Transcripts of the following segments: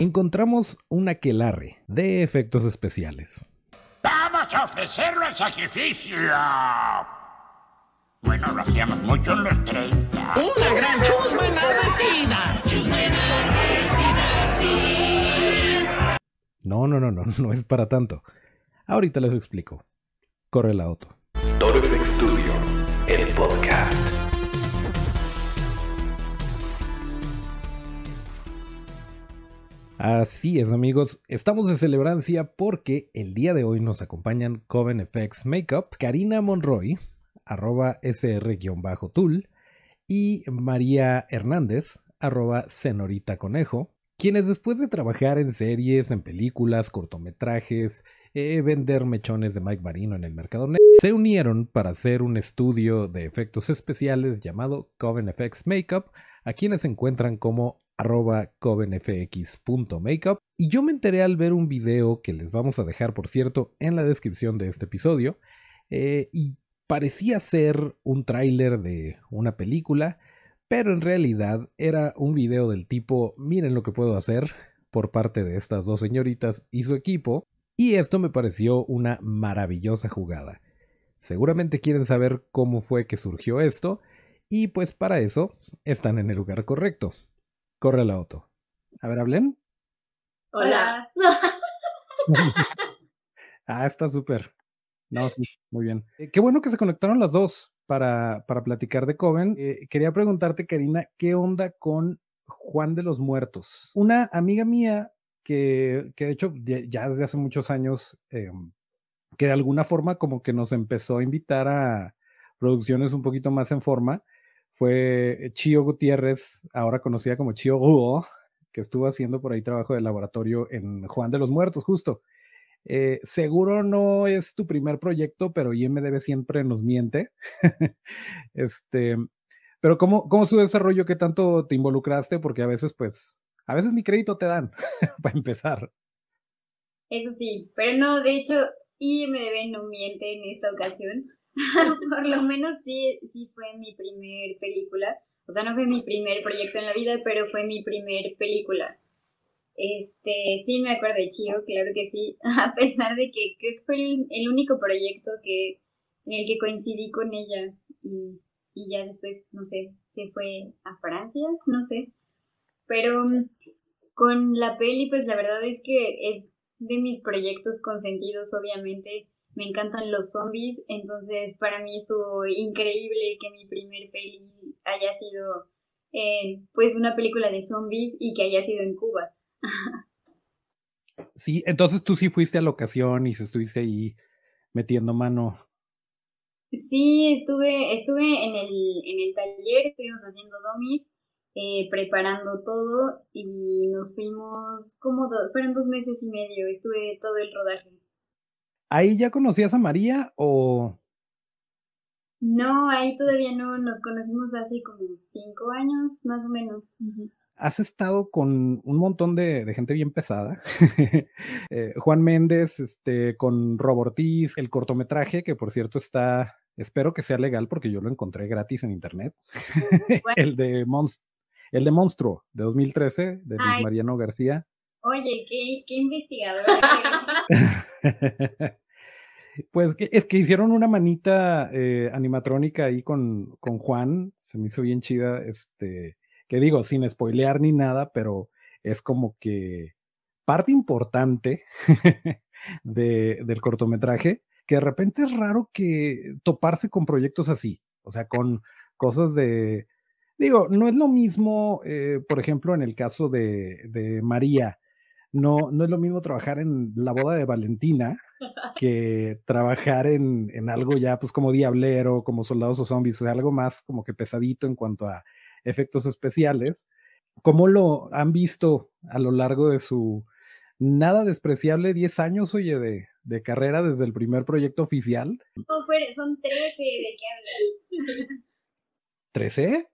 encontramos un aquelarre de efectos especiales. ¡Vamos a ofrecerlo al sacrificio! Bueno, lo hacíamos mucho en los 30. Una gran chusma enardecida. Chusma enardecida, sí. No, no, no, no, no es para tanto. Ahorita les explico. Corre la auto. Torbex Studio, el podcast. Así es, amigos. Estamos de celebrancia porque el día de hoy nos acompañan Coven FX Makeup, Karina Monroy, arroba sr-tool, y María Hernández, arroba Senorita Conejo, quienes después de trabajar en series, en películas, cortometrajes, eh, vender mechones de Mike Marino en el mercado negro, se unieron para hacer un estudio de efectos especiales llamado Coven FX Makeup, a quienes se encuentran como arroba covenfx.makeup. Y yo me enteré al ver un video que les vamos a dejar, por cierto, en la descripción de este episodio. eh, y parecía ser un tráiler de una película, pero en realidad era un video del tipo, miren lo que puedo hacer por parte de estas dos señoritas y su equipo. Y esto me pareció una maravillosa jugada. Seguramente quieren saber cómo fue que surgió esto, y pues para eso están en el lugar correcto. Corre la auto. A ver, hablen. Hola. Ah, está súper. No, sí, muy bien. Eh, qué bueno que se conectaron las dos para, para platicar de Coven. Eh, quería preguntarte, Karina, ¿qué onda con Juan de los Muertos? Una amiga mía que, que de hecho ya, ya desde hace muchos años, eh, que de alguna forma como que nos empezó a invitar a producciones un poquito más en forma, fue Chio Gutiérrez, ahora conocida como Chio Guo, que estuvo haciendo por ahí trabajo de laboratorio en Juan de los Muertos, justo. Eh, seguro no es tu primer proyecto, pero IMDB siempre nos miente. este, pero ¿cómo, ¿cómo su desarrollo? ¿Qué tanto te involucraste? Porque a veces, pues, a veces ni crédito te dan para empezar. Eso sí, pero no, de hecho, IMDB no miente en esta ocasión. Por lo menos sí, sí fue mi primer película. O sea, no fue mi primer proyecto en la vida, pero fue mi primer película. Este, sí me acuerdo de Chio, claro que sí, a pesar de que creo que fue el, el único proyecto que, en el que coincidí con ella y, y, ya después, no sé, se fue a Francia, no sé. Pero mm, con la peli, pues la verdad es que es de mis proyectos consentidos, obviamente. Me encantan los zombies, entonces para mí estuvo increíble que mi primer peli haya sido eh, pues una película de zombies y que haya sido en Cuba. Sí, entonces tú sí fuiste a la ocasión y se estuviste ahí metiendo mano. Sí, estuve, estuve en el, en el taller, estuvimos haciendo domis, eh, preparando todo y nos fuimos como, do, fueron dos meses y medio, estuve todo el rodaje. ¿Ahí ya conocías a María o...? No, ahí todavía no, nos conocimos hace como cinco años, más o menos. Uh -huh has estado con un montón de, de gente bien pesada. eh, Juan Méndez, este, con Robortiz, el cortometraje, que por cierto está, espero que sea legal porque yo lo encontré gratis en internet. el, de Monst el de Monstruo, de 2013, de Luis. Mariano García. Oye, qué, qué investigador. Pues es que hicieron una manita eh, animatrónica ahí con, con Juan, se me hizo bien chida, este, que digo, sin spoilear ni nada, pero es como que parte importante de, del cortometraje, que de repente es raro que toparse con proyectos así, o sea, con cosas de, digo, no es lo mismo, eh, por ejemplo, en el caso de, de María, no, no es lo mismo trabajar en la boda de Valentina que trabajar en, en algo ya, pues como Diablero, como Soldados o Zombies, o sea, algo más como que pesadito en cuanto a efectos especiales. ¿Cómo lo han visto a lo largo de su nada despreciable 10 años, oye, de, de carrera desde el primer proyecto oficial? Oh, pero son 13, ¿de qué hablas? ¿13?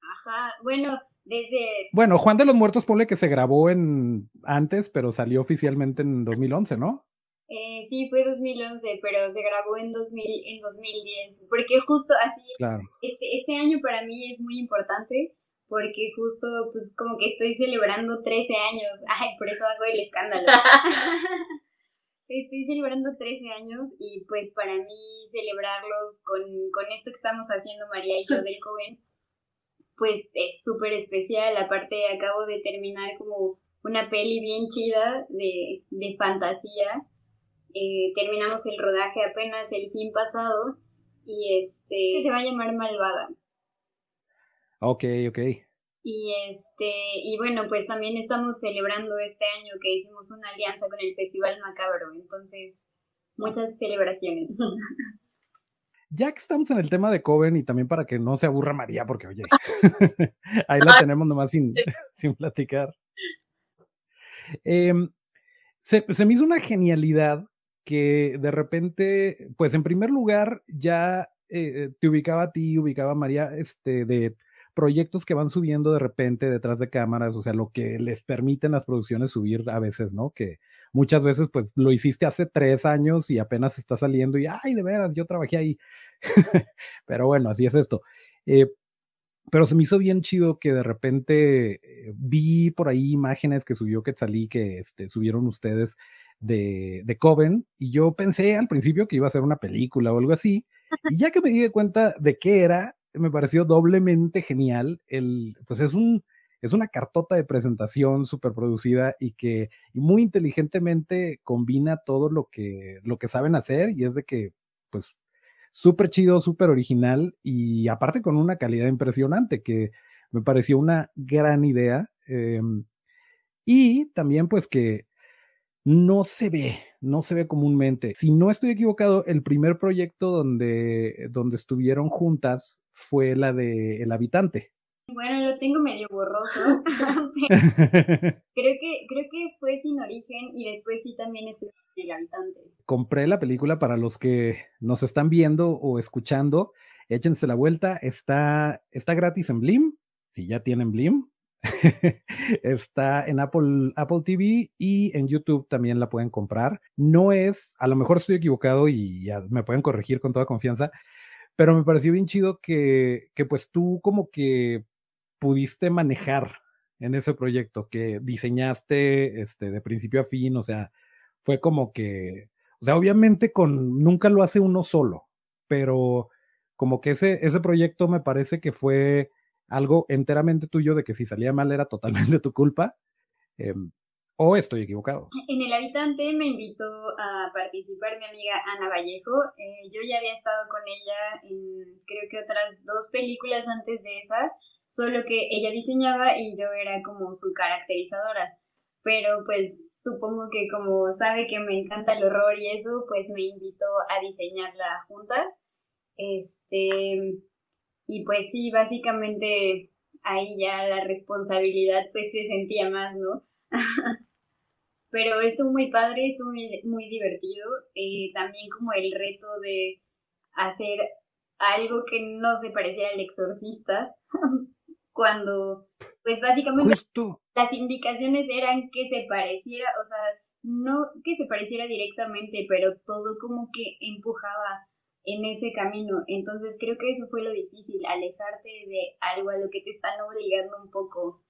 Ajá, bueno, desde... Bueno, Juan de los Muertos ponle que se grabó en antes, pero salió oficialmente en 2011, ¿no? Eh, sí, fue 2011, pero se grabó en, 2000, en 2010, porque justo así, claro. este, este año para mí es muy importante porque justo pues como que estoy celebrando 13 años, ay, por eso hago el escándalo. estoy celebrando 13 años y pues para mí celebrarlos con, con esto que estamos haciendo María y yo del joven, pues es súper especial, aparte acabo de terminar como una peli bien chida de, de fantasía, eh, terminamos el rodaje apenas el fin pasado y este que se va a llamar Malvada. Ok, ok. Y este, y bueno, pues también estamos celebrando este año que hicimos una alianza con el Festival Macabro, entonces muchas celebraciones. Ya que estamos en el tema de Coven y también para que no se aburra María, porque oye, ahí la tenemos nomás sin, sin platicar. Em, se, se me hizo una genialidad que de repente, pues en primer lugar ya eh, te ubicaba a ti, ubicaba a María, este, de proyectos que van subiendo de repente detrás de cámaras, o sea, lo que les permiten las producciones subir a veces, ¿no? Que muchas veces pues lo hiciste hace tres años y apenas está saliendo y, ay, de veras, yo trabajé ahí. pero bueno, así es esto. Eh, pero se me hizo bien chido que de repente eh, vi por ahí imágenes que subió Quetzalí, que este, subieron ustedes de, de Coven, y yo pensé al principio que iba a ser una película o algo así, y ya que me di cuenta de qué era, me pareció doblemente genial. El, pues es un, es una cartota de presentación súper producida y que muy inteligentemente combina todo lo que, lo que saben hacer y es de que, pues, súper chido, súper original y aparte con una calidad impresionante que me pareció una gran idea. Em, y también, pues, que no se ve, no se ve comúnmente. Si no estoy equivocado, el primer proyecto donde, donde estuvieron juntas fue la de El Habitante. Bueno, lo tengo medio borroso. creo, que, creo que fue sin origen y después sí también estuve en El Habitante. Compré la película para los que nos están viendo o escuchando. Échense la vuelta. Está, está gratis en Blim, si ya tienen Blim. está en Apple, Apple TV y en YouTube también la pueden comprar. No es, a lo mejor estoy equivocado y ya me pueden corregir con toda confianza, pero me pareció bien chido que, que pues tú como que pudiste manejar en ese proyecto, que diseñaste este, de principio a fin, o sea, fue como que, o sea, obviamente con, nunca lo hace uno solo, pero como que ese, ese proyecto me parece que fue algo enteramente tuyo de que si salía mal era totalmente tu culpa. Em, ¿O estoy equivocado? En El Habitante me invitó a participar mi amiga Ana Vallejo. Eh, yo ya había estado con ella en creo que otras dos películas antes de esa, solo que ella diseñaba y yo era como su caracterizadora. Pero pues supongo que como sabe que me encanta el horror y eso, pues me invitó a diseñarla juntas. Este, y pues sí, básicamente ahí ya la responsabilidad pues se sentía más, ¿no? Pero estuvo muy padre, estuvo muy, muy divertido. Eh, también como el reto de hacer algo que no se pareciera al exorcista, cuando pues básicamente las indicaciones eran que se pareciera, o sea, no que se pareciera directamente, pero todo como que empujaba en ese camino. Entonces creo que eso fue lo difícil, alejarte de algo a lo que te están obligando un poco.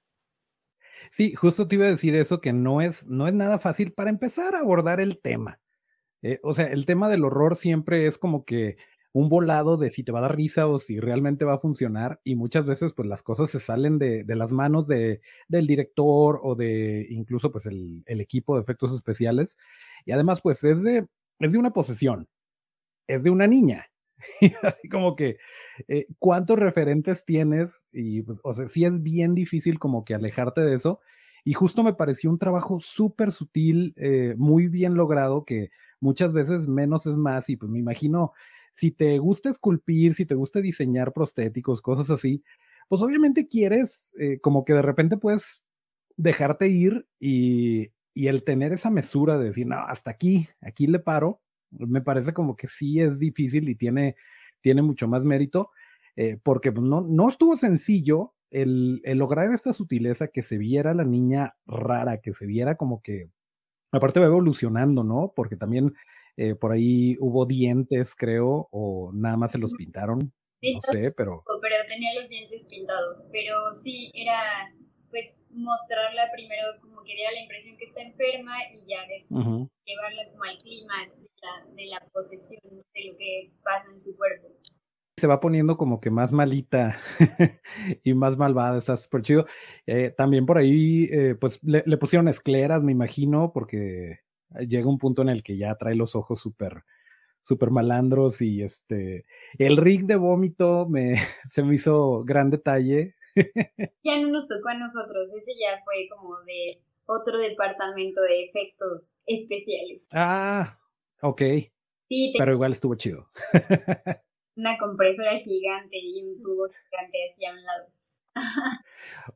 Sí, justo te iba a decir eso, que no es, no es nada fácil para empezar a abordar el tema. Eh, o sea, el tema del horror siempre es como que un volado de si te va a dar risa o si realmente va a funcionar y muchas veces pues las cosas se salen de, de las manos de, del director o de incluso pues el, el, equipo de efectos especiales y además pues es de, es de una posesión, es de una niña. así como que, eh, ¿cuántos referentes tienes? Y pues, o sea, sí es bien difícil como que alejarte de eso. Y justo me pareció un trabajo súper sutil, eh, muy bien logrado, que muchas veces menos es más. Y pues me imagino, si te gusta esculpir, si te gusta diseñar prostéticos, cosas así, pues obviamente quieres, eh, como que de repente puedes dejarte ir y, y el tener esa mesura de decir, no, hasta aquí, aquí le paro, me parece como que sí es difícil y tiene, tiene mucho más mérito, eh, porque pues, no, no estuvo sencillo el, el, lograr esta sutileza, que se viera la niña rara, que se viera como que, aparte va evolucionando, ¿no? Porque también eh, por ahí hubo dientes, creo, o nada más se los pintaron. no sé, pero... Pero tenía los dientes pintados, pero sí, era pues mostrarla primero como que diera la impresión que está enferma y ya después llevarla como al clímax de la, de la posesión de lo que pasa en su cuerpo se va poniendo como que más malita y más malvada, está súper chido. Eh, también por ahí, eh, pues le, pusieron escleras, me imagino, porque llega un punto en el que ya trae los ojos súper súper malandros y este el rig de vómito me se me hizo gran detalle. Ya no nos tocó a nosotros ese ya fue como de otro departamento de efectos especiales. Ah ok. Sí pero igual estuvo chido. Una compresora gigante y un tubo gigante así a un lado.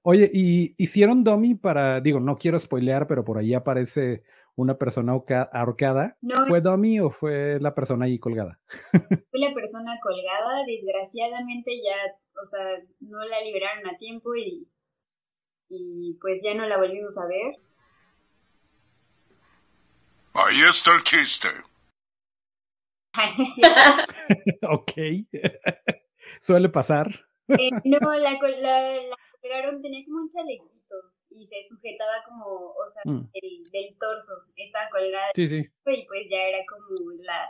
Oye, ¿y hicieron dummy para, digo, no quiero spoilear, pero por ahí aparece una persona ahorcada? ¿Fue dummy o fue la persona ahí colgada? Fue la persona colgada, desgraciadamente ya, o sea, no la liberaron a tiempo y, y pues ya no la volvimos a ver. Ahí está el chiste. ok. Suele pasar. Eh, no, la, colgaron, tenía como un chalequito y se sujetaba como, o sea, mm. del, torso, estaba colgada. Sí, sí. Y pues ya era como la,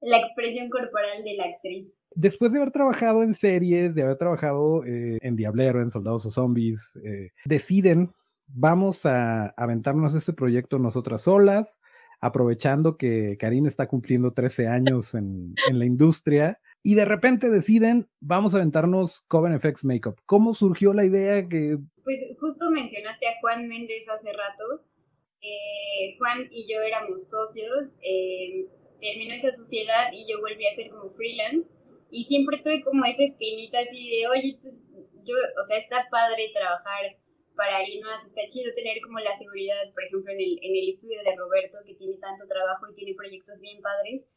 la expresión corporal de la actriz. Después de haber trabajado en series, de haber trabajado eh, en Diablero, en Soldados o Zombies, eh, deciden, vamos a aventarnos este proyecto nosotras solas, aprovechando que Karine está cumpliendo 13 años en, la industria y de repente deciden, vamos a aventarnos Coven FX Makeup. ¿Cómo surgió la idea que... Pues justo mencionaste a Juan Méndez hace rato. Eh, Juan y yo éramos socios, eh, terminó esa sociedad y yo volví a ser como freelance y siempre tuve como esa espinita así de, oye, pues yo, o sea, está padre trabajar para alguien más. Está chido tener como la seguridad, por ejemplo, en el, en el estudio de Roberto, que tiene tanto trabajo y tiene proyectos bien padres.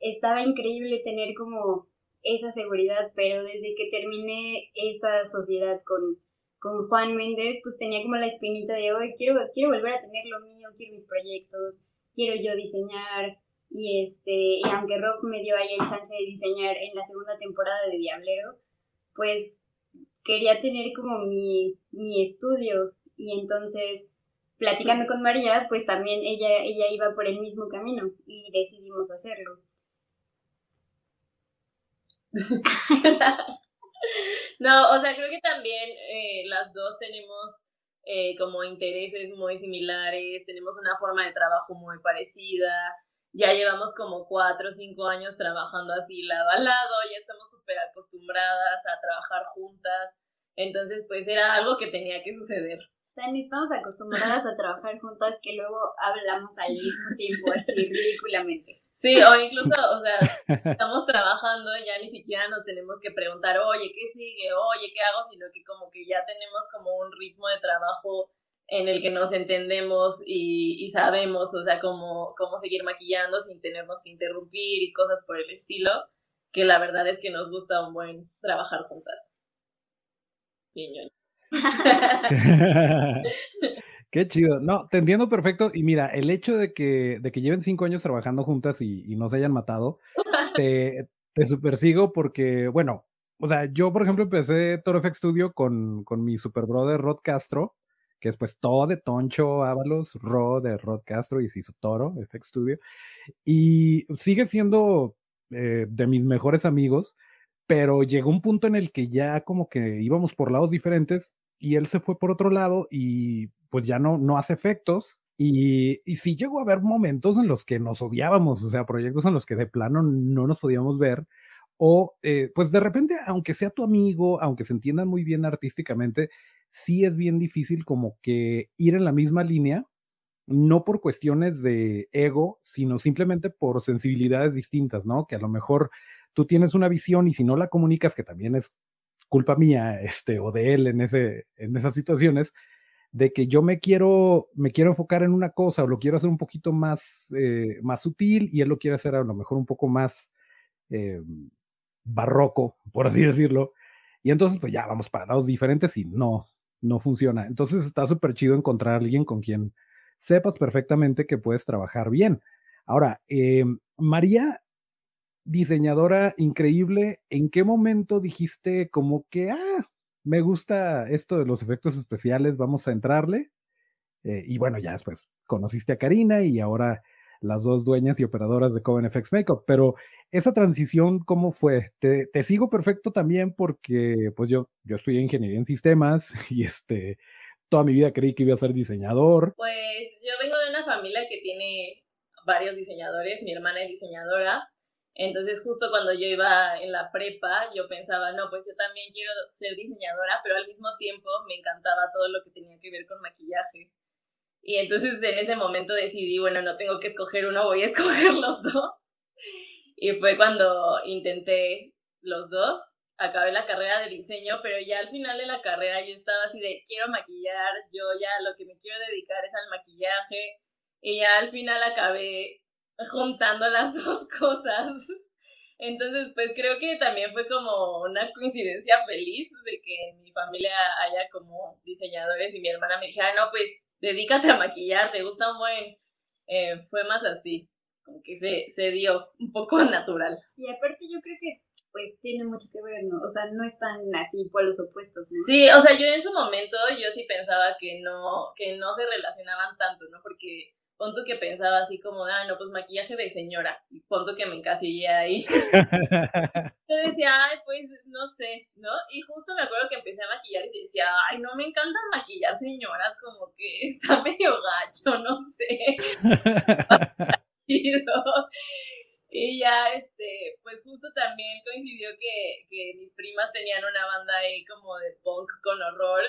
Estaba increíble tener como esa seguridad, pero desde que terminé esa sociedad con, con Juan Méndez, pues tenía como la espinita de hoy, quiero, quiero volver a tener lo mío, quiero mis proyectos, quiero yo diseñar. Y este, y aunque Rock me dio ahí el chance de diseñar en la segunda temporada de Diablero, pues quería tener como mi, mi estudio y entonces platicando con María, pues también ella, ella iba por el mismo camino y decidimos hacerlo. no, o sea, creo que también eh, las dos tenemos eh, como intereses muy similares, tenemos una forma de trabajo muy parecida, ya llevamos como cuatro o cinco años trabajando así lado a lado, ya estamos súper acostumbradas a trabajar juntas, entonces pues era algo que tenía que suceder. Estamos acostumbradas a trabajar juntas que luego hablamos al mismo tiempo, así ridículamente. Sí, o incluso, o sea, estamos trabajando, ya ni siquiera nos tenemos que preguntar, oye, ¿qué sigue? Oye, ¿qué hago? Sino que como que ya tenemos como un ritmo de trabajo en el que nos entendemos y, sabemos, o sea, cómo, cómo seguir maquillando sin tenernos que interrumpir y cosas por el estilo, que la verdad es que nos gusta un buen trabajar juntas. Qué chido. No, te entiendo perfecto. Y mira, el hecho de que, de que lleven cinco años trabajando juntas y, no se hayan matado, te, te supersigo porque, bueno, o sea, yo, por ejemplo, empecé Toro FX Studio con, con mi super brother Rod Castro que es pues todo de Toncho Ábalos, Ro de Rod Castro y se hizo Toro, FX Studio, y sigue siendo eh, de mis mejores amigos, pero llegó un punto en el que ya como que íbamos por lados diferentes y él se fue por otro lado y pues ya no, no hace efectos. Y, y sí llegó a haber momentos en los que nos odiábamos, o sea, proyectos en los que de plano no nos podíamos ver, o eh, pues de repente, aunque sea tu amigo, aunque se entiendan muy bien artísticamente, sí es bien difícil como que ir en la misma línea, no por cuestiones de ego, sino simplemente por sensibilidades distintas, ¿no? Que a lo mejor tú tienes una visión y si no la comunicas, que también es culpa mía, este, o de él en, ese, en esas situaciones, de que yo me quiero, me quiero enfocar en una cosa o lo quiero hacer un poquito más, eh, más sutil y él lo quiere hacer a lo mejor un poco más eh, barroco, por así decirlo. Y entonces, pues ya vamos para lados diferentes y no, no funciona. Entonces está súper chido encontrar a alguien con quien sepas perfectamente que puedes trabajar bien. Ahora, eh, María, diseñadora increíble. ¿En qué momento dijiste como que, ah, me gusta esto de los efectos especiales, vamos a entrarle? Eh, y bueno, ya después conociste a Karina y ahora las dos dueñas y operadoras de Coven FX Makeup. Pero esa transición, ¿cómo fue? Te, te, sigo perfecto también porque pues yo, yo estudié ingeniería en sistemas y este, toda mi vida creí que iba a ser diseñador. Pues yo vengo de una familia que tiene varios diseñadores, mi hermana es diseñadora, entonces justo cuando yo iba en la prepa, yo pensaba, no, pues yo también quiero ser diseñadora, pero al mismo tiempo me encantaba todo lo que tenía que ver con maquillaje. Y entonces en ese momento decidí, bueno, no tengo que escoger uno, voy a escoger los dos. Y fue cuando intenté los dos, acabé la carrera de diseño, pero ya al final de la carrera yo estaba así de, quiero maquillar, yo ya lo que me quiero dedicar es al maquillaje. Y ya al final acabé juntando las dos cosas. Entonces, pues creo que también fue como una coincidencia feliz de que en mi familia haya como diseñadores y mi hermana me dijera, no, pues dedícate a maquillar, te gusta un buen. Eh, fue más así, como que se, se dio un poco natural. Y aparte yo creo que pues tiene mucho que ver, ¿no? O sea, no están así por los opuestos, ¿no? Sí, o sea, yo en su momento yo sí pensaba que no, que no se relacionaban tanto, ¿no? Porque punto que pensaba así como, ah, no, pues maquillaje de señora, y punto que me encasillé ahí. Yo decía, ay, pues, no sé, ¿no? Y justo me acuerdo que empecé a maquillar y decía, ay, no me encanta maquillar señoras, como que está medio gacho, no sé. y ya, este, pues justo también coincidió que, que mis primas tenían una banda ahí como de punk con horror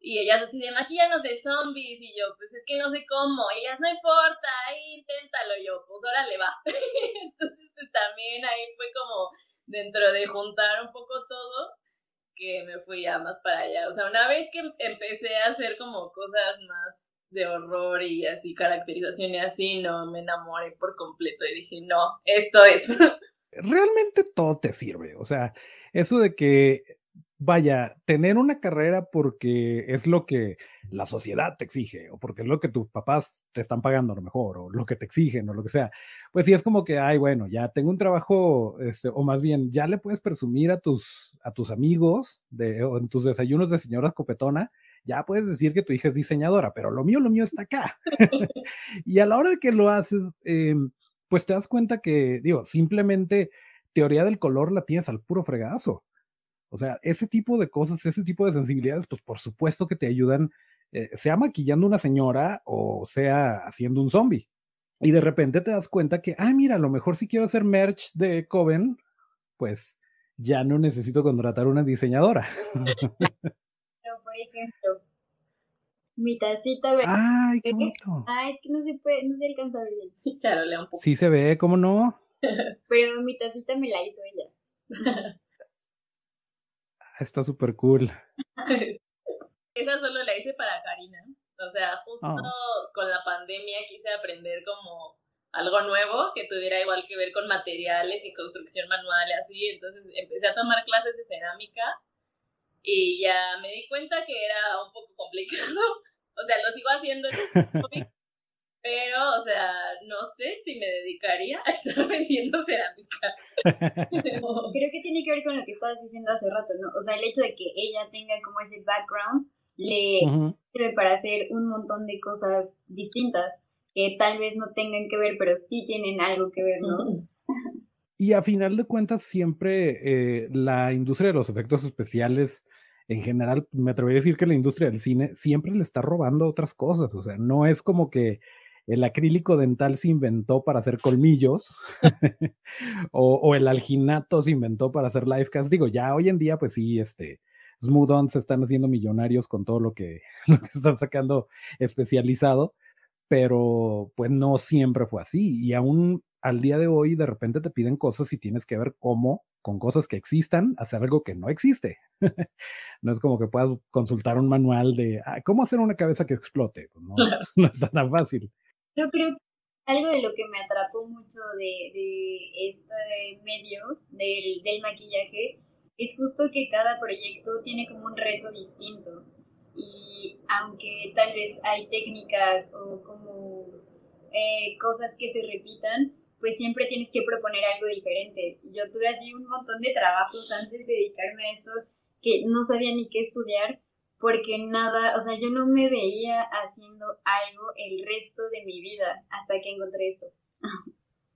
y ellas así de maquillanos de zombies y yo, pues es que no sé cómo, ellas no importa, ahí inténtalo yo, pues órale va. Entonces pues también ahí fue como dentro de juntar un poco todo que me fui ya más para allá. O sea, una vez que empecé a hacer como cosas más de horror y así caracterización y así, no, me enamoré por completo y dije, no, esto es. Realmente todo te sirve, o sea, eso de que vaya, tener una carrera porque es lo que la sociedad te exige, o porque es lo que tus papás te están pagando a lo mejor, o lo que te exigen, o lo que sea, pues sí es como que, ay, bueno, ya tengo un trabajo, este, o más bien, ya le puedes presumir a tus, a tus amigos de, o en tus desayunos de señora copetona, ya puedes decir que tu hija es diseñadora, pero lo mío, lo mío está acá. y a la hora de que lo haces, eh, pues te das cuenta que, digo, simplemente teoría del color la tienes al puro fregazo. O sea, ese tipo de cosas, ese tipo de sensibilidades, pues por supuesto que te ayudan, eh, sea maquillando una señora o sea haciendo un zombie. Y de repente te das cuenta que, ah, mira, a lo mejor si quiero hacer merch de Coven, pues ya no necesito contratar una diseñadora. por ejemplo, mi tacita Ay, qué bonito. Ah, es que no se puede, no se alcanza a ver bien. Sí, claro, un poco. Sí se ve, ¿cómo no? Pero mi tacita me la hizo ella. Está súper cool. Esa solo la hice para Karina. O sea, justo oh. con la pandemia quise aprender como algo nuevo que tuviera igual que ver con materiales y construcción manual y así. Entonces empecé a tomar clases de cerámica y ya me di cuenta que era un poco complicado. O sea, lo sigo haciendo, pero, o sea, no sé si me dedicaría a estar vendiendo cerámica. Creo que tiene que ver con lo que estabas diciendo hace rato, ¿no? O sea, el hecho de que ella tenga como ese background le sirve para hacer un montón de cosas distintas que tal vez no tengan que ver, pero sí tienen algo que ver, ¿no? Y a final de cuentas, siempre eh, la industria de los efectos especiales, en general, me atrevería a decir que la industria del cine siempre le está robando otras cosas. O sea, no es como que el acrílico dental se inventó para hacer colmillos o, el alginato se inventó para hacer live cast. Digo, ya hoy en día, pues sí, este, Smooth On se están haciendo millonarios con todo lo que, lo que están sacando especializado, pero pues no siempre fue así. Y aún al día de hoy, de repente te piden cosas y tienes que ver cómo, con cosas que existan, hacer algo que no existe. no es como que puedas consultar un manual de cómo hacer una cabeza que explote. Pues no, no está tan fácil. Yo creo que algo de lo que me atrapó mucho de, este medio, del, del maquillaje, es justo que cada proyecto tiene como un reto distinto. Y aunque tal vez hay técnicas o como eh, cosas que se repitan, pues siempre tienes que proponer algo diferente. Yo tuve así un montón de trabajos antes de dedicarme a esto que no sabía ni qué estudiar porque nada, o sea, yo no me veía haciendo algo el resto de mi vida hasta que encontré esto.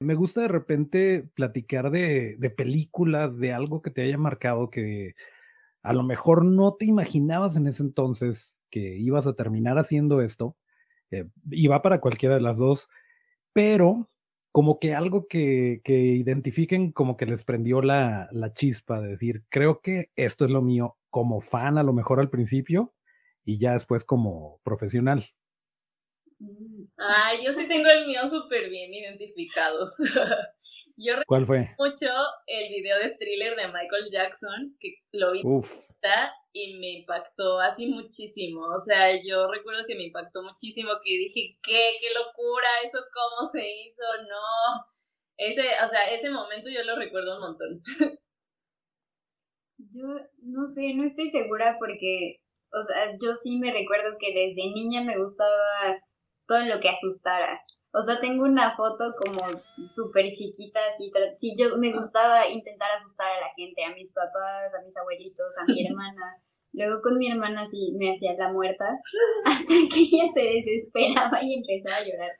Me gusta de repente platicar de, de películas, de algo que te haya marcado, que a lo mejor no te imaginabas en ese entonces que ibas a terminar haciendo esto, eh, y va para cualquiera de las dos, pero como que algo que, que identifiquen como que les prendió la, la, chispa de decir, creo que esto es lo mío como fan a lo mejor al principio y ya después como profesional. Ay, yo sí tengo el mío súper bien identificado. yo ¿Cuál fue? mucho el video de thriller de Michael Jackson, que lo vi y me impactó así muchísimo. O sea, yo recuerdo que me impactó muchísimo, que dije, ¿qué? ¿Qué locura? ¿Eso cómo se hizo? No. Ese, o sea, ese momento yo lo recuerdo un montón. yo no sé, no estoy segura porque, o sea, yo sí me recuerdo que desde niña me gustaba todo lo que asustara. O sea, tengo una foto como súper chiquita, así, sí, yo me gustaba intentar asustar a la gente, a mis papás, a mis abuelitos, a mi hermana. Luego con mi hermana sí me hacía la muerta, hasta que ella se desesperaba y empezaba a llorar.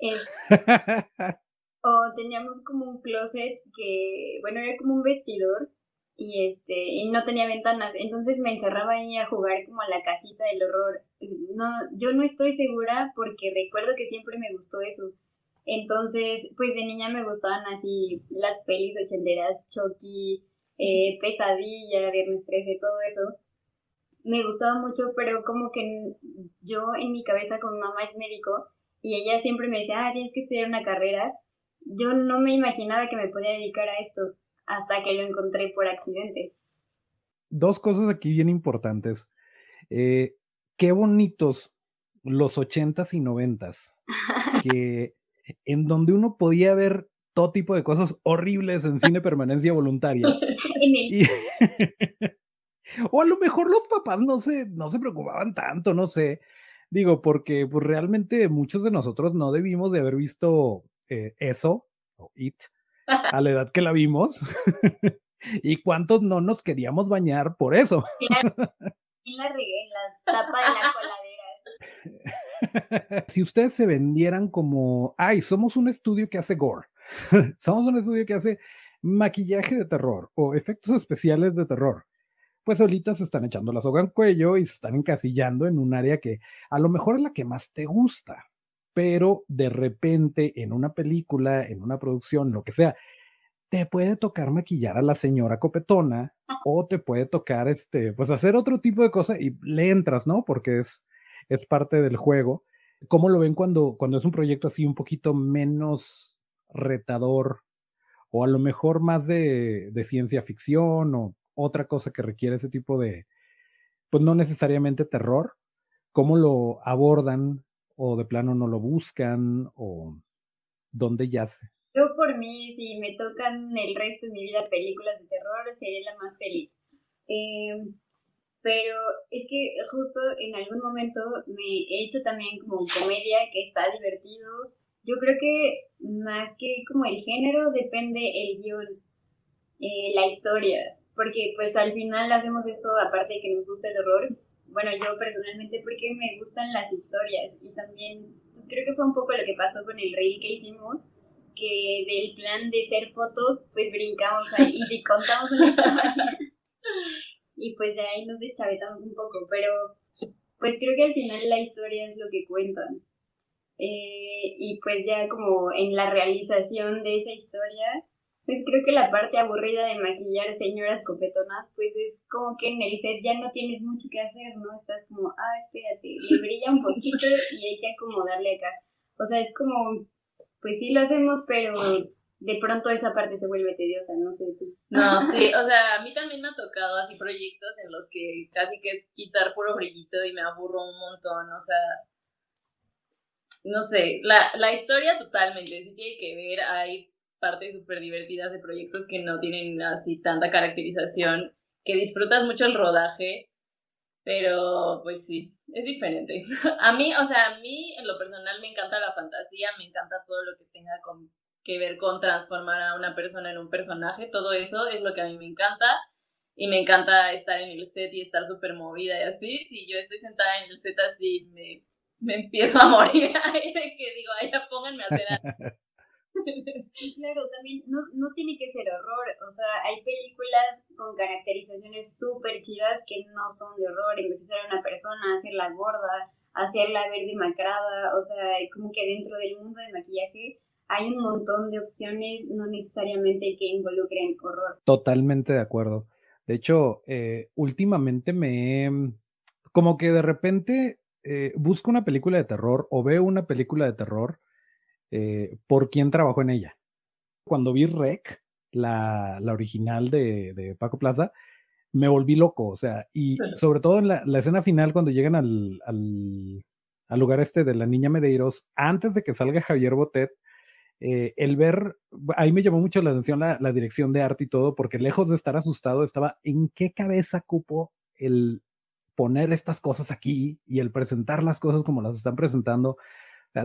o teníamos como un closet que, bueno, era como un vestidor y este y no tenía ventanas. Entonces me encerraba ahí a jugar como a la casita del horror. No yo no estoy segura porque recuerdo que siempre me gustó eso. Entonces pues de niña me gustaban así las pelis ochenteras Chucky eh, Pesadilla Viernes 13 todo eso. Me gustaba mucho pero como que yo en mi cabeza como mamá es médico y ella siempre me decía ah tienes que estudiar una carrera yo no me imaginaba que me podía dedicar a esto hasta que lo encontré por accidente. Dos cosas aquí bien importantes. Eh, qué bonitos los ochentas y noventas, que en donde uno podía ver todo tipo de cosas horribles en cine permanencia voluntaria. o a lo mejor los papás no se, no se preocupaban tanto, no sé. Digo, porque pues, realmente muchos de nosotros no debimos de haber visto eh, eso, o it, a la edad que la vimos. ¿Y cuántos no nos queríamos bañar por eso? Y la regué en la tapa de la coladera. Si ustedes se vendieran como, ay, somos un estudio que hace gore, somos un estudio que hace maquillaje de terror o efectos especiales de terror, pues ahorita se están echando la soga al cuello y se están encasillando en un área que a lo mejor es la que más te gusta pero de repente en una película, en una producción, lo que sea, te puede tocar maquillar a la señora copetona o te puede tocar, este, pues hacer otro tipo de cosas y le entras, ¿no? Porque es, es parte del juego. ¿Cómo lo ven cuando, cuando es un proyecto así un poquito menos retador o a lo mejor más de, de ciencia ficción o otra cosa que requiere ese tipo de, pues no necesariamente terror? ¿Cómo lo abordan o de plano no lo buscan o dónde yace? Yo por mí, si me tocan el resto de mi vida películas de terror, seré la más feliz. Em, pero es que justo en algún momento me he hecho también como comedia que está divertido. Yo creo que más que como el género depende el guion, eh, la historia, porque pues al final hacemos esto aparte de que nos gusta el horror, bueno, yo personalmente porque me gustan las historias y también, pues creo que fue un poco lo que pasó con el reel que hicimos, que del plan de ser fotos, pues brincamos ahí y si contamos una historia y pues de ahí nos deschavetamos un poco, pero pues creo que al final la historia es lo que cuentan. Eh, y pues ya como en la realización de esa historia, pues creo que la parte aburrida de maquillar señoras copetonas, pues es como que en el set ya no tienes mucho que hacer, ¿no? Estás como, ah, espérate, y brilla un poquito y hay que acomodarle acá. O sea, es como, pues sí lo hacemos, pero de pronto esa parte se vuelve tediosa, no sé tú. No, sí, o sea, a mí también me ha tocado así proyectos en los que casi que es quitar puro brillito y me aburro un montón, o sea, no sé, la, la historia totalmente, sí tiene que ver, hay partes súper divertidas de proyectos que no tienen así tanta caracterización, que disfrutas mucho el rodaje, pero pues sí, es diferente. A mí, o sea, a mí en lo personal me encanta la fantasía, me encanta todo lo que tenga que ver con transformar a una persona en un personaje, todo eso es lo que a mí me encanta y me encanta estar en el set y estar súper movida y así, si yo estoy sentada en el set así me, me empiezo a morir que digo, ay, pónganme a hacer algo. Claro, también no, no tiene que ser horror, o sea, hay películas con caracterizaciones súper chidas que no son de horror, en vez de ser una persona, hacerla gorda, hacerla ver demacrada, o sea, como que dentro del mundo del maquillaje hay un montón de opciones, no necesariamente que involucren horror. Totalmente de acuerdo. De hecho, eh, últimamente me como que de repente eh, busco una película de terror o veo una película de terror eh, por quién trabajó en ella. Cuando vi Rec, la, la original de, de, Paco Plaza, me volví loco, o sea, y sobre todo en la, la escena final cuando llegan al, al, al, lugar este de la niña Medeiros, antes de que salga Javier Botet, eh, el ver, ahí me llamó mucho la atención la, la, dirección de arte y todo, porque lejos de estar asustado, estaba en qué cabeza cupo el poner estas cosas aquí y el presentar las cosas como las están presentando.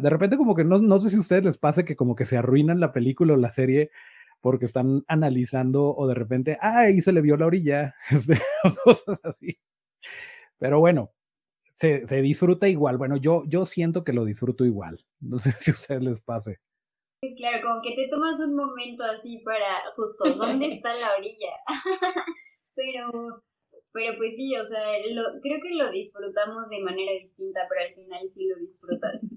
De repente como que no, no sé si a ustedes les pase que como que se arruinan la película o la serie porque están analizando o de repente, ay, se le vio la orilla, este, cosas así. Pero bueno, se, se, disfruta igual. Bueno, yo, yo siento que lo disfruto igual. No sé si a ustedes les pase. Es claro, como que te tomas un momento así para justo, ¿dónde está la orilla? pero, pero pues sí, o sea, creo que lo disfrutamos de manera distinta, pero al final sí lo disfrutas.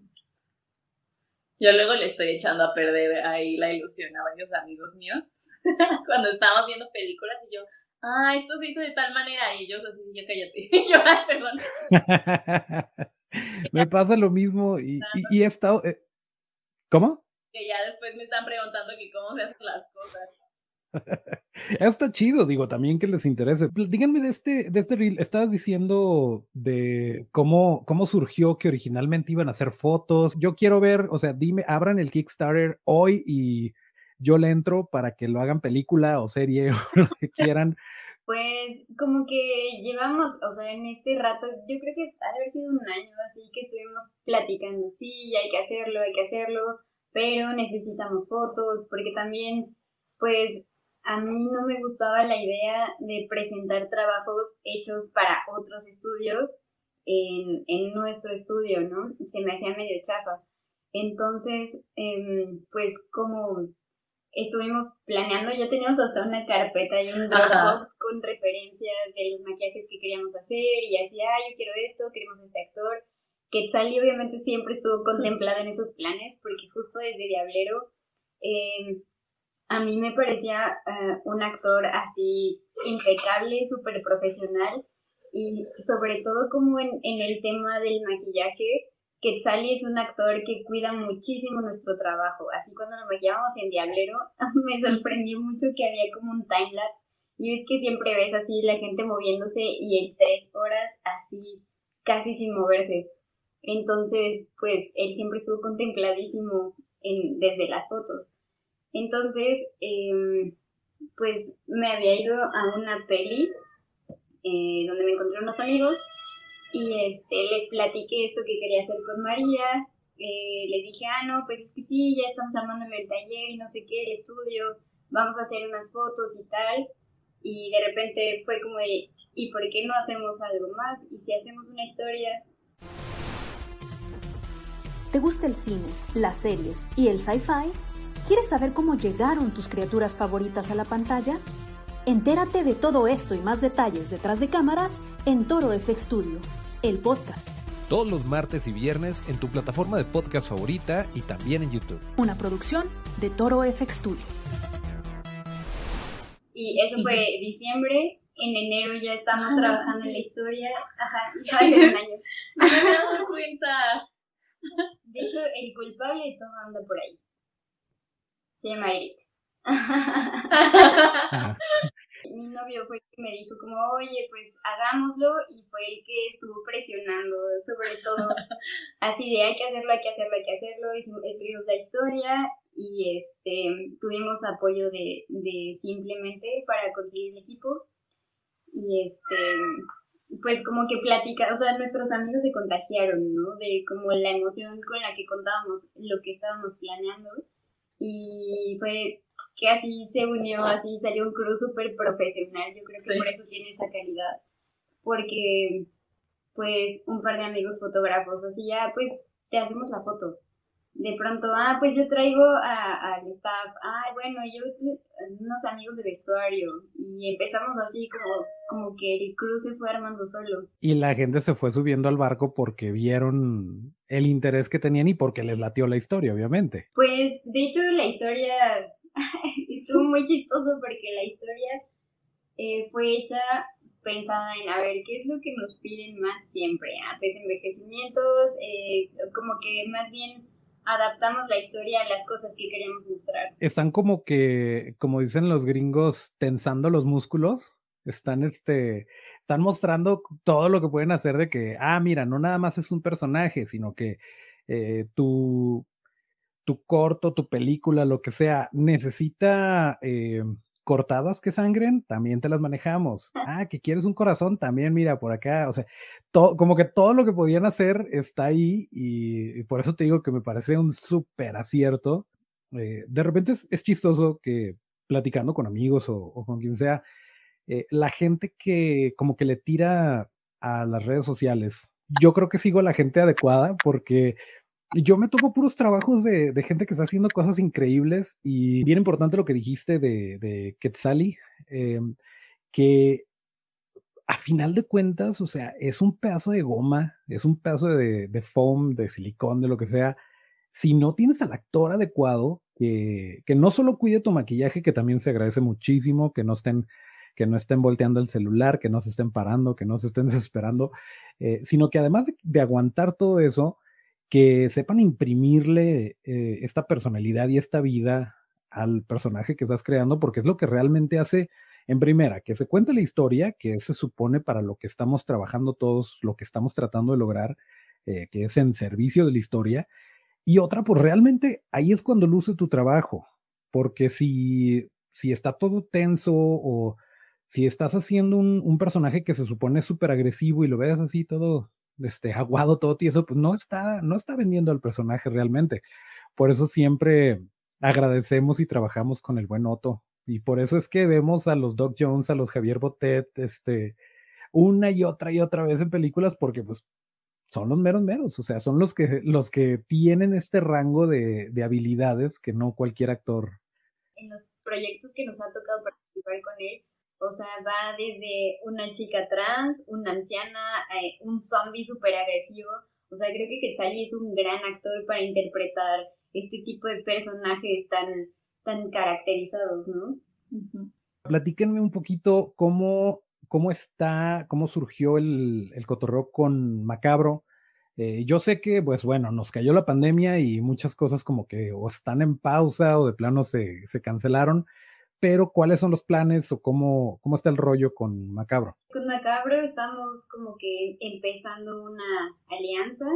Yo luego le estoy echando a perder ahí la ilusión a varios amigos míos cuando estábamos viendo películas y yo, ah, esto se hizo de tal manera y ellos así, yo cállate, yo, ay, perdón. me pasa lo mismo y, y, y he estado... Eh, ¿Cómo? Que ya después me están preguntando que cómo se hacen las cosas. Eso está chido, digo, también que les interese. Díganme de este, de este reel, estabas diciendo de cómo, cómo surgió que originalmente iban a hacer fotos. Yo quiero ver, o sea, dime, abran el Kickstarter hoy y yo le entro para que lo hagan película o serie o lo que quieran. Pues como que llevamos, o sea, en este rato, yo creo que ha haber sido un año así que estuvimos platicando, sí, hay que hacerlo, hay que hacerlo, pero necesitamos fotos, porque también, pues a mí no me gustaba la idea de presentar trabajos hechos para otros estudios en, en nuestro estudio, ¿no? Se me hacía medio chafa. Entonces, eh, pues como estuvimos planeando, ya teníamos hasta una carpeta y un Dropbox con referencias de los maquillajes que queríamos hacer y así, ah, yo quiero esto, queremos este actor. Quetzali obviamente siempre estuvo contemplada en esos planes porque justo desde Diablero eh, a mí me parecía uh, un actor así impecable, súper profesional y sobre todo como en, en, el tema del maquillaje, Quetzali es un actor que cuida muchísimo nuestro trabajo. Así cuando nos maquillábamos en Diablero, me sorprendió mucho que había como un timelapse y es que siempre ves así la gente moviéndose y en tres horas así casi sin moverse. Entonces, pues él siempre estuvo contempladísimo en, desde las fotos. Entonces, eh, pues me había ido a una peli eh, donde me encontré unos amigos y este, les platiqué esto que quería hacer con María. Eh, les dije, ah, no, pues es que sí, ya estamos armando el taller y no sé qué, el estudio, vamos a hacer unas fotos y tal. Y de repente fue como de, ¿y por qué no hacemos algo más? ¿Y si hacemos una historia? ¿Te gusta el cine, las series y el sci-fi? ¿Quieres saber cómo llegaron tus criaturas favoritas a la pantalla? Entérate de todo esto y más detalles detrás de cámaras en Toro FX Studio, el podcast. Todos los martes y viernes en tu plataforma de podcast favorita y también en YouTube. Una producción de Toro FX Studio. Y eso fue diciembre. En enero ya estamos ah, trabajando sí. en la historia. Ajá, ya hace un año. No me he dado cuenta. De hecho, el culpable de todo anda por ahí se llama Eric. Mi novio fue el que me dijo como, oye, pues hagámoslo y fue el que estuvo presionando, sobre todo así de hay que hacerlo, hay que hacerlo, hay que hacerlo, y escribimos la historia y este tuvimos apoyo de, de simplemente para conseguir el equipo y este pues como que platica, o sea, nuestros amigos se contagiaron, ¿no? De como la emoción con la que contábamos lo que estábamos planeando y fue que así se unió, así salió un crew súper profesional, yo creo que Sí. por eso tiene esa calidad, porque pues un par de amigos fotógrafos, así ya pues te hacemos la foto. De pronto, ah, pues yo traigo a- al staff, ah, bueno, yo eh, unos amigos de vestuario y empezamos así como, como que el crew se fue armando solo. Y la gente se fue subiendo al barco porque vieron el interés que tenían y porque les latió la historia, obviamente. Pues, de hecho, la historia estuvo muy chistoso porque la historia eh, fue hecha pensada en, a ver, ¿qué es lo que nos piden más siempre? Ah, pues envejecimientos, eh, como que más bien adaptamos la historia a las cosas que queremos mostrar. Están como que, como dicen los gringos, tensando los músculos. Están este, están mostrando todo lo que pueden hacer de que, ah, mira, no nada más es un personaje, sino que eh, tu, tu corto, tu película, lo que sea, necesita eh, cortadas que sangren, también te las manejamos. Ah, que quieres un corazón, también mira por acá. O sea, todo, como que todo lo que podían hacer está ahí y, y por eso te digo que me parece un súper acierto. Eh, de repente es, es, chistoso que platicando con amigos o, o con quien sea, eh, la gente que como que le tira a las redes sociales, yo creo que sigo a la gente adecuada porque yo me tomo puros trabajos de, de, gente que está haciendo cosas increíbles y bien importante lo que dijiste de, de eh, que a final de cuentas, o sea, es un pedazo de goma, es un pedazo de, de foam, de silicón, de lo que sea. Si no tienes al actor adecuado, que, que no solo cuide tu maquillaje, que también se agradece muchísimo, que no estén que no estén volteando el celular, que no se estén parando, que no se estén desesperando, eh, sino que además de, de, aguantar todo eso, que sepan imprimirle eh, esta personalidad y esta vida al personaje que estás creando, porque es lo que realmente hace, en primera, que se cuente la historia, que se supone para lo que estamos trabajando todos, lo que estamos tratando de lograr, eh, que es en servicio de la historia, y otra, pues realmente ahí es cuando luce tu trabajo, porque si, si está todo tenso o si estás haciendo un, un personaje que se supone súper agresivo y lo ves así todo este, aguado, todo tieso, pues no está, no está vendiendo al personaje realmente. Por eso siempre agradecemos y trabajamos con el buen Otto. Y por eso es que vemos a los Doc Jones, a los Javier Botet, este, una y otra y otra vez en películas, porque pues son los meros meros, o sea, son los que, los que tienen este rango de, de habilidades que no cualquier actor. En los proyectos que nos ha tocado participar con él, o sea, va desde una chica trans, una anciana, eh, un zombie súper agresivo. O sea, creo que Quetzali es un gran actor para interpretar este tipo de personajes tan, tan caracterizados, ¿no? Uh -huh. Platíquenme un poquito cómo, cómo está, cómo surgió el, el cotorreo con Macabro. Eh, yo sé que, pues bueno, nos cayó la pandemia y muchas cosas como que o están en pausa o de plano se, se cancelaron pero ¿cuáles son los planes o cómo, cómo está el rollo con Macabro? Con Macabro estamos como que empezando una alianza.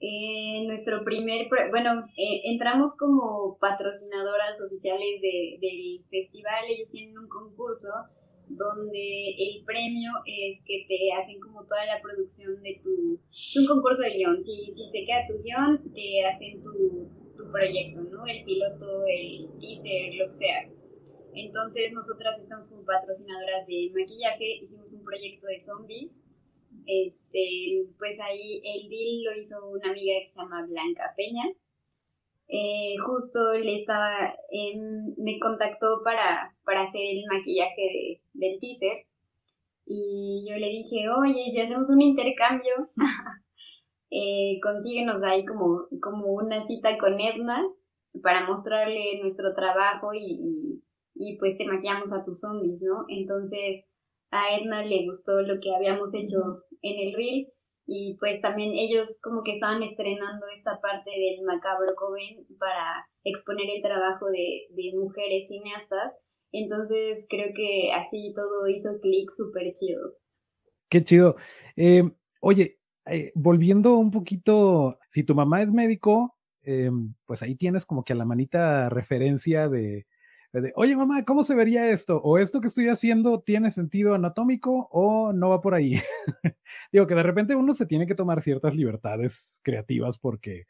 Eh, nuestro primer, bueno, eh, entramos como patrocinadoras oficiales de, del festival, ellos tienen un concurso donde el premio es que te hacen como toda la producción de tu, es un concurso de guion, si, si se queda tu guion, te hacen tu, tu proyecto, ¿no? El piloto, el teaser, lo que sea. Entonces nosotras estamos como patrocinadoras de maquillaje, hicimos un proyecto de zombies. Este, pues ahí el deal lo hizo una amiga que se llama Blanca Peña. Eh, justo le estaba, eh, me contactó para, para hacer el maquillaje de, del teaser. Y yo le dije, oye, si hacemos un intercambio, eh, consíguenos ahí como, como una cita con Edna para mostrarle nuestro trabajo y y pues te maquillamos a tus zombies, ¿no? Entonces a Edna le gustó lo que habíamos hecho en el reel y pues también ellos como que estaban estrenando esta parte del Macabro Coven para exponer el trabajo de, de mujeres cineastas. Entonces creo que así todo hizo clic súper chido. Qué chido. Eh, oye, eh, volviendo un poquito, si tu mamá es médico, eh, pues ahí tienes como que a la manita referencia de, oye mamá, ¿cómo se vería esto? ¿O esto que estoy haciendo tiene sentido anatómico o no va por ahí? Digo que de repente uno se tiene que tomar ciertas libertades creativas porque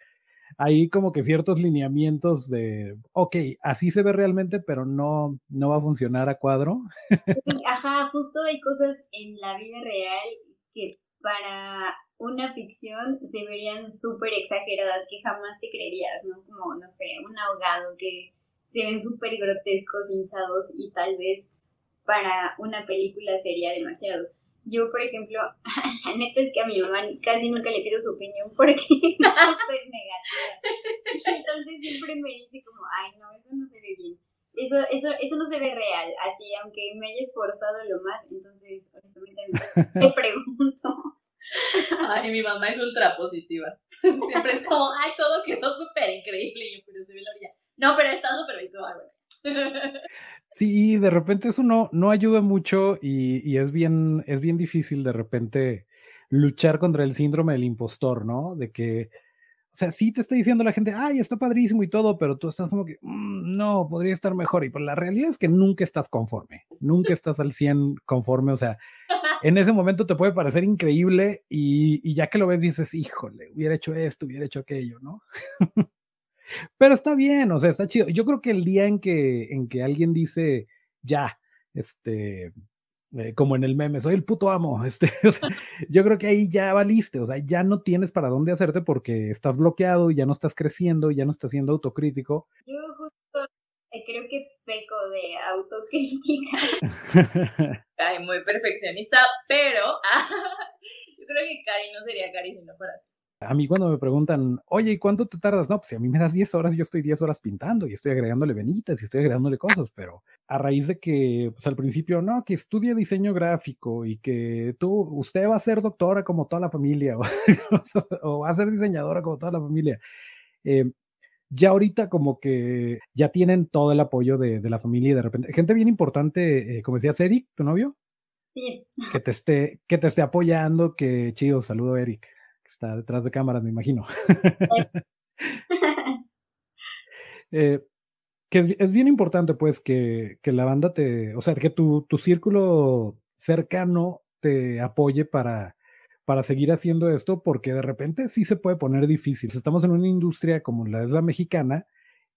hay como que ciertos lineamientos de, ok, así se ve realmente, pero no, no va a funcionar a cuadro. Ajá, justo hay cosas en la vida real que para una ficción se verían súper exageradas que jamás te creerías, ¿no? Como, no sé, un ahogado que se ven súper grotescos, hinchados y tal vez para una película sería demasiado. Yo, por ejemplo, la neta es que a mi mamá casi nunca le pido su opinión porque es súper negativa. Entonces siempre me dice como, ay, no, eso no se ve bien. Eso, eso, eso no se ve real, así, aunque me haya esforzado lo más, entonces, honestamente, me pregunto. Ay, mi mamá es ultra positiva. Siempre es como, ay, todo quedó súper increíble. Y yo, pero se ve la orilla. No, pero está súper bien. Sí, de repente eso no, no ayuda mucho y, y, es, bien, es bien difícil de repente luchar contra el síndrome del impostor, ¿no? De que, o sea, sí te está diciendo la gente, ay, está padrísimo y todo, pero tú estás como que, mmm, no, podría estar mejor. Y pues la realidad es que nunca estás conforme, nunca estás al 100 conforme, o sea, en ese momento te puede parecer increíble y, y ya que lo ves dices, híjole, hubiera hecho esto, hubiera hecho aquello, ¿no? Pero está bien, o sea, está chido. Yo creo que el día en que, en que alguien dice, ya, este, eh, como en el meme, soy el puto amo, este, o sea, yo creo que ahí ya valiste, o sea, ya no tienes para dónde hacerte porque estás bloqueado y ya no estás creciendo, y ya no estás siendo autocrítico. Yo justo eh, creo que peco de autocrítica. Ay, muy perfeccionista, pero yo creo que Cari no sería Cari si no fuera así. A mí cuando me preguntan, oye, ¿y cuánto te tardas? No, pues si a mí me das 10 horas, yo estoy 10 horas pintando y estoy agregándole venitas y estoy agregándole cosas, pero a raíz de que, pues al principio, no, que estudie diseño gráfico y que tú, usted va a ser doctora como toda la familia o, o va a ser diseñadora como toda la familia. Eh, ya ahorita como que ya tienen todo el apoyo de, de la familia y de repente, gente bien importante, eh, como decías, Eric, tu novio, Sí. que te esté, que te esté apoyando, que chido, saludo Eric está detrás de cámaras, me imagino. eh, que es, es, bien importante, pues, que, que, la banda te, o sea, que tu, tu círculo cercano te apoye para, para seguir haciendo esto, porque de repente sí se puede poner difícil. Estamos en una industria como la es la mexicana,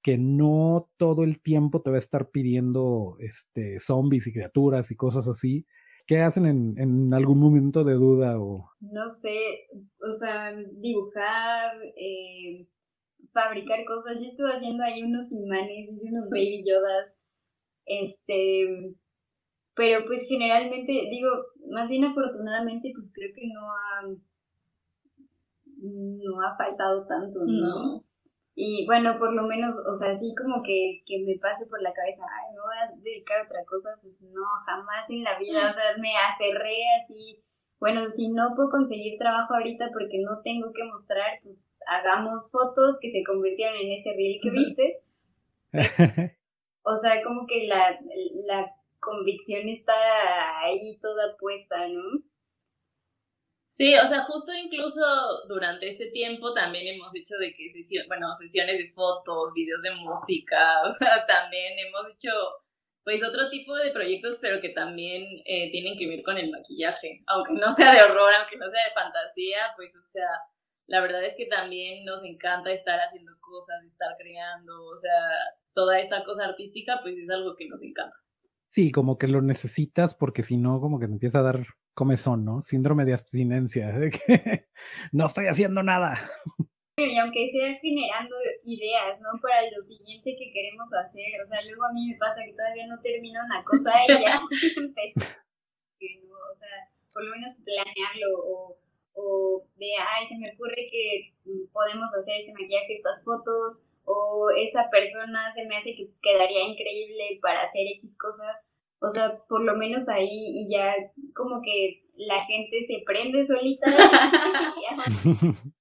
que no todo el tiempo te va a estar pidiendo este, zombies y criaturas y cosas así. ¿Qué hacen en, en, algún momento de duda o...? No sé, o sea, dibujar, eh, fabricar cosas. Yo estuve haciendo ahí unos imanes, hice unos baby yodas, este... Pero pues generalmente, digo, más bien afortunadamente, pues creo que no ha... No ha faltado tanto, ¿no? no. Y bueno, por lo menos, o sea, así como que, que me pase por la cabeza, voy a dedicar a otra cosa, pues no, jamás en la vida, o sea, me aferré así, bueno, si no puedo conseguir trabajo ahorita porque no tengo que mostrar, pues hagamos fotos que se convirtieron en ese reel que viste. o sea, como que la, la convicción está ahí toda puesta, ¿no? Sí, o sea, justo incluso durante este tiempo también hemos hecho de que sesión, bueno, sesiones de fotos, videos de música, o sea, también hemos hecho pues otro tipo de proyectos, pero que también eh, tienen que ver con el maquillaje, aunque no sea de horror, aunque no sea de fantasía, pues o sea, la verdad es que también nos encanta estar haciendo cosas, estar creando, o sea, toda esta cosa artística, pues es algo que nos encanta. Sí, como que lo necesitas porque si no, como que te empieza a dar comezón, ¿no? Síndrome de abstinencia, de que no estoy haciendo nada. Y aunque sea generando ideas, ¿no? Para lo siguiente que queremos hacer, o sea, luego a mí me pasa que todavía no termino una cosa y ya estoy o sea, por lo menos planearlo o, o de, ay, se me ocurre que podemos hacer este maquillaje, estas fotos, o esa persona se me hace que quedaría increíble para hacer X cosa o sea, por lo menos ahí y ya como que la gente se prende solita.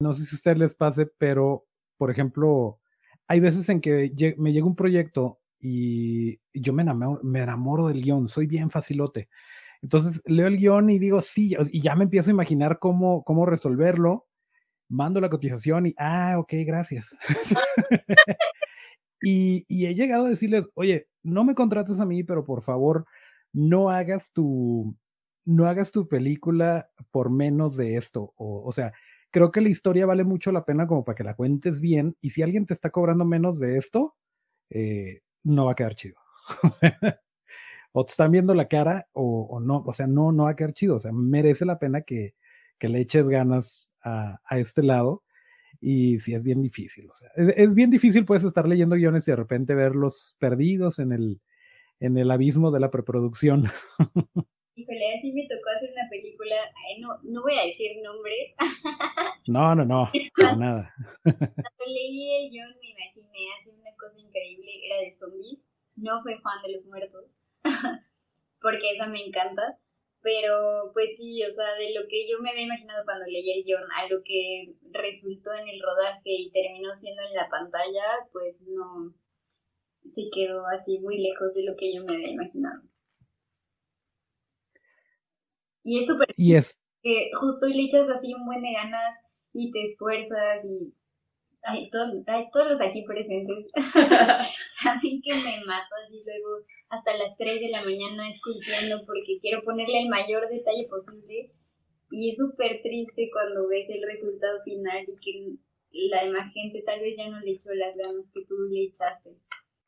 no sé si a ustedes les pase, pero, por ejemplo, hay veces en que me llega un proyecto y yo me enamoro, me enamoro del guion, soy bien facilote. Entonces leo el guion y digo, sí, y ya me empiezo a imaginar cómo, cómo resolverlo, mando la cotización y, ah, ok, gracias. y, y he llegado a decirles, oye, no me contrates a mí, pero por favor, no hagas tu, no hagas tu película por menos de esto. O, o sea, creo que la historia vale mucho la pena como para que la cuentes bien y si alguien te está cobrando menos de esto, eh, no va a quedar chido. o te están viendo la cara o, no, o sea, no, no va a quedar chido, o sea, merece la pena que, que le eches ganas a, a, este lado y sí es bien difícil, o sea, es, es, bien difícil puedes estar leyendo guiones y de repente verlos perdidos en el, en el abismo de la preproducción. Híjole, así me tocó hacer una película, Ay, no, no voy a decir nombres. No, no, no, para nada. Cuando leí el guion me imaginé hacer una cosa increíble, era de zombies, no fui fan de los muertos, porque esa me encanta, pero pues sí, o sea, de lo que yo me había imaginado cuando leí el guion a lo que resultó en el rodaje y terminó siendo en la pantalla, pues no, se quedó así muy lejos de lo que yo me había imaginado. Y es súper... Y es... Que justo le echas así un buen de ganas y te esfuerzas y... Ay, todos los aquí presentes saben que me mato así luego hasta las 3 de la mañana esculpiendo porque quiero ponerle el mayor detalle posible y es súper triste cuando ves el resultado final y que la demás gente tal vez ya no le echó las ganas que tú le echaste.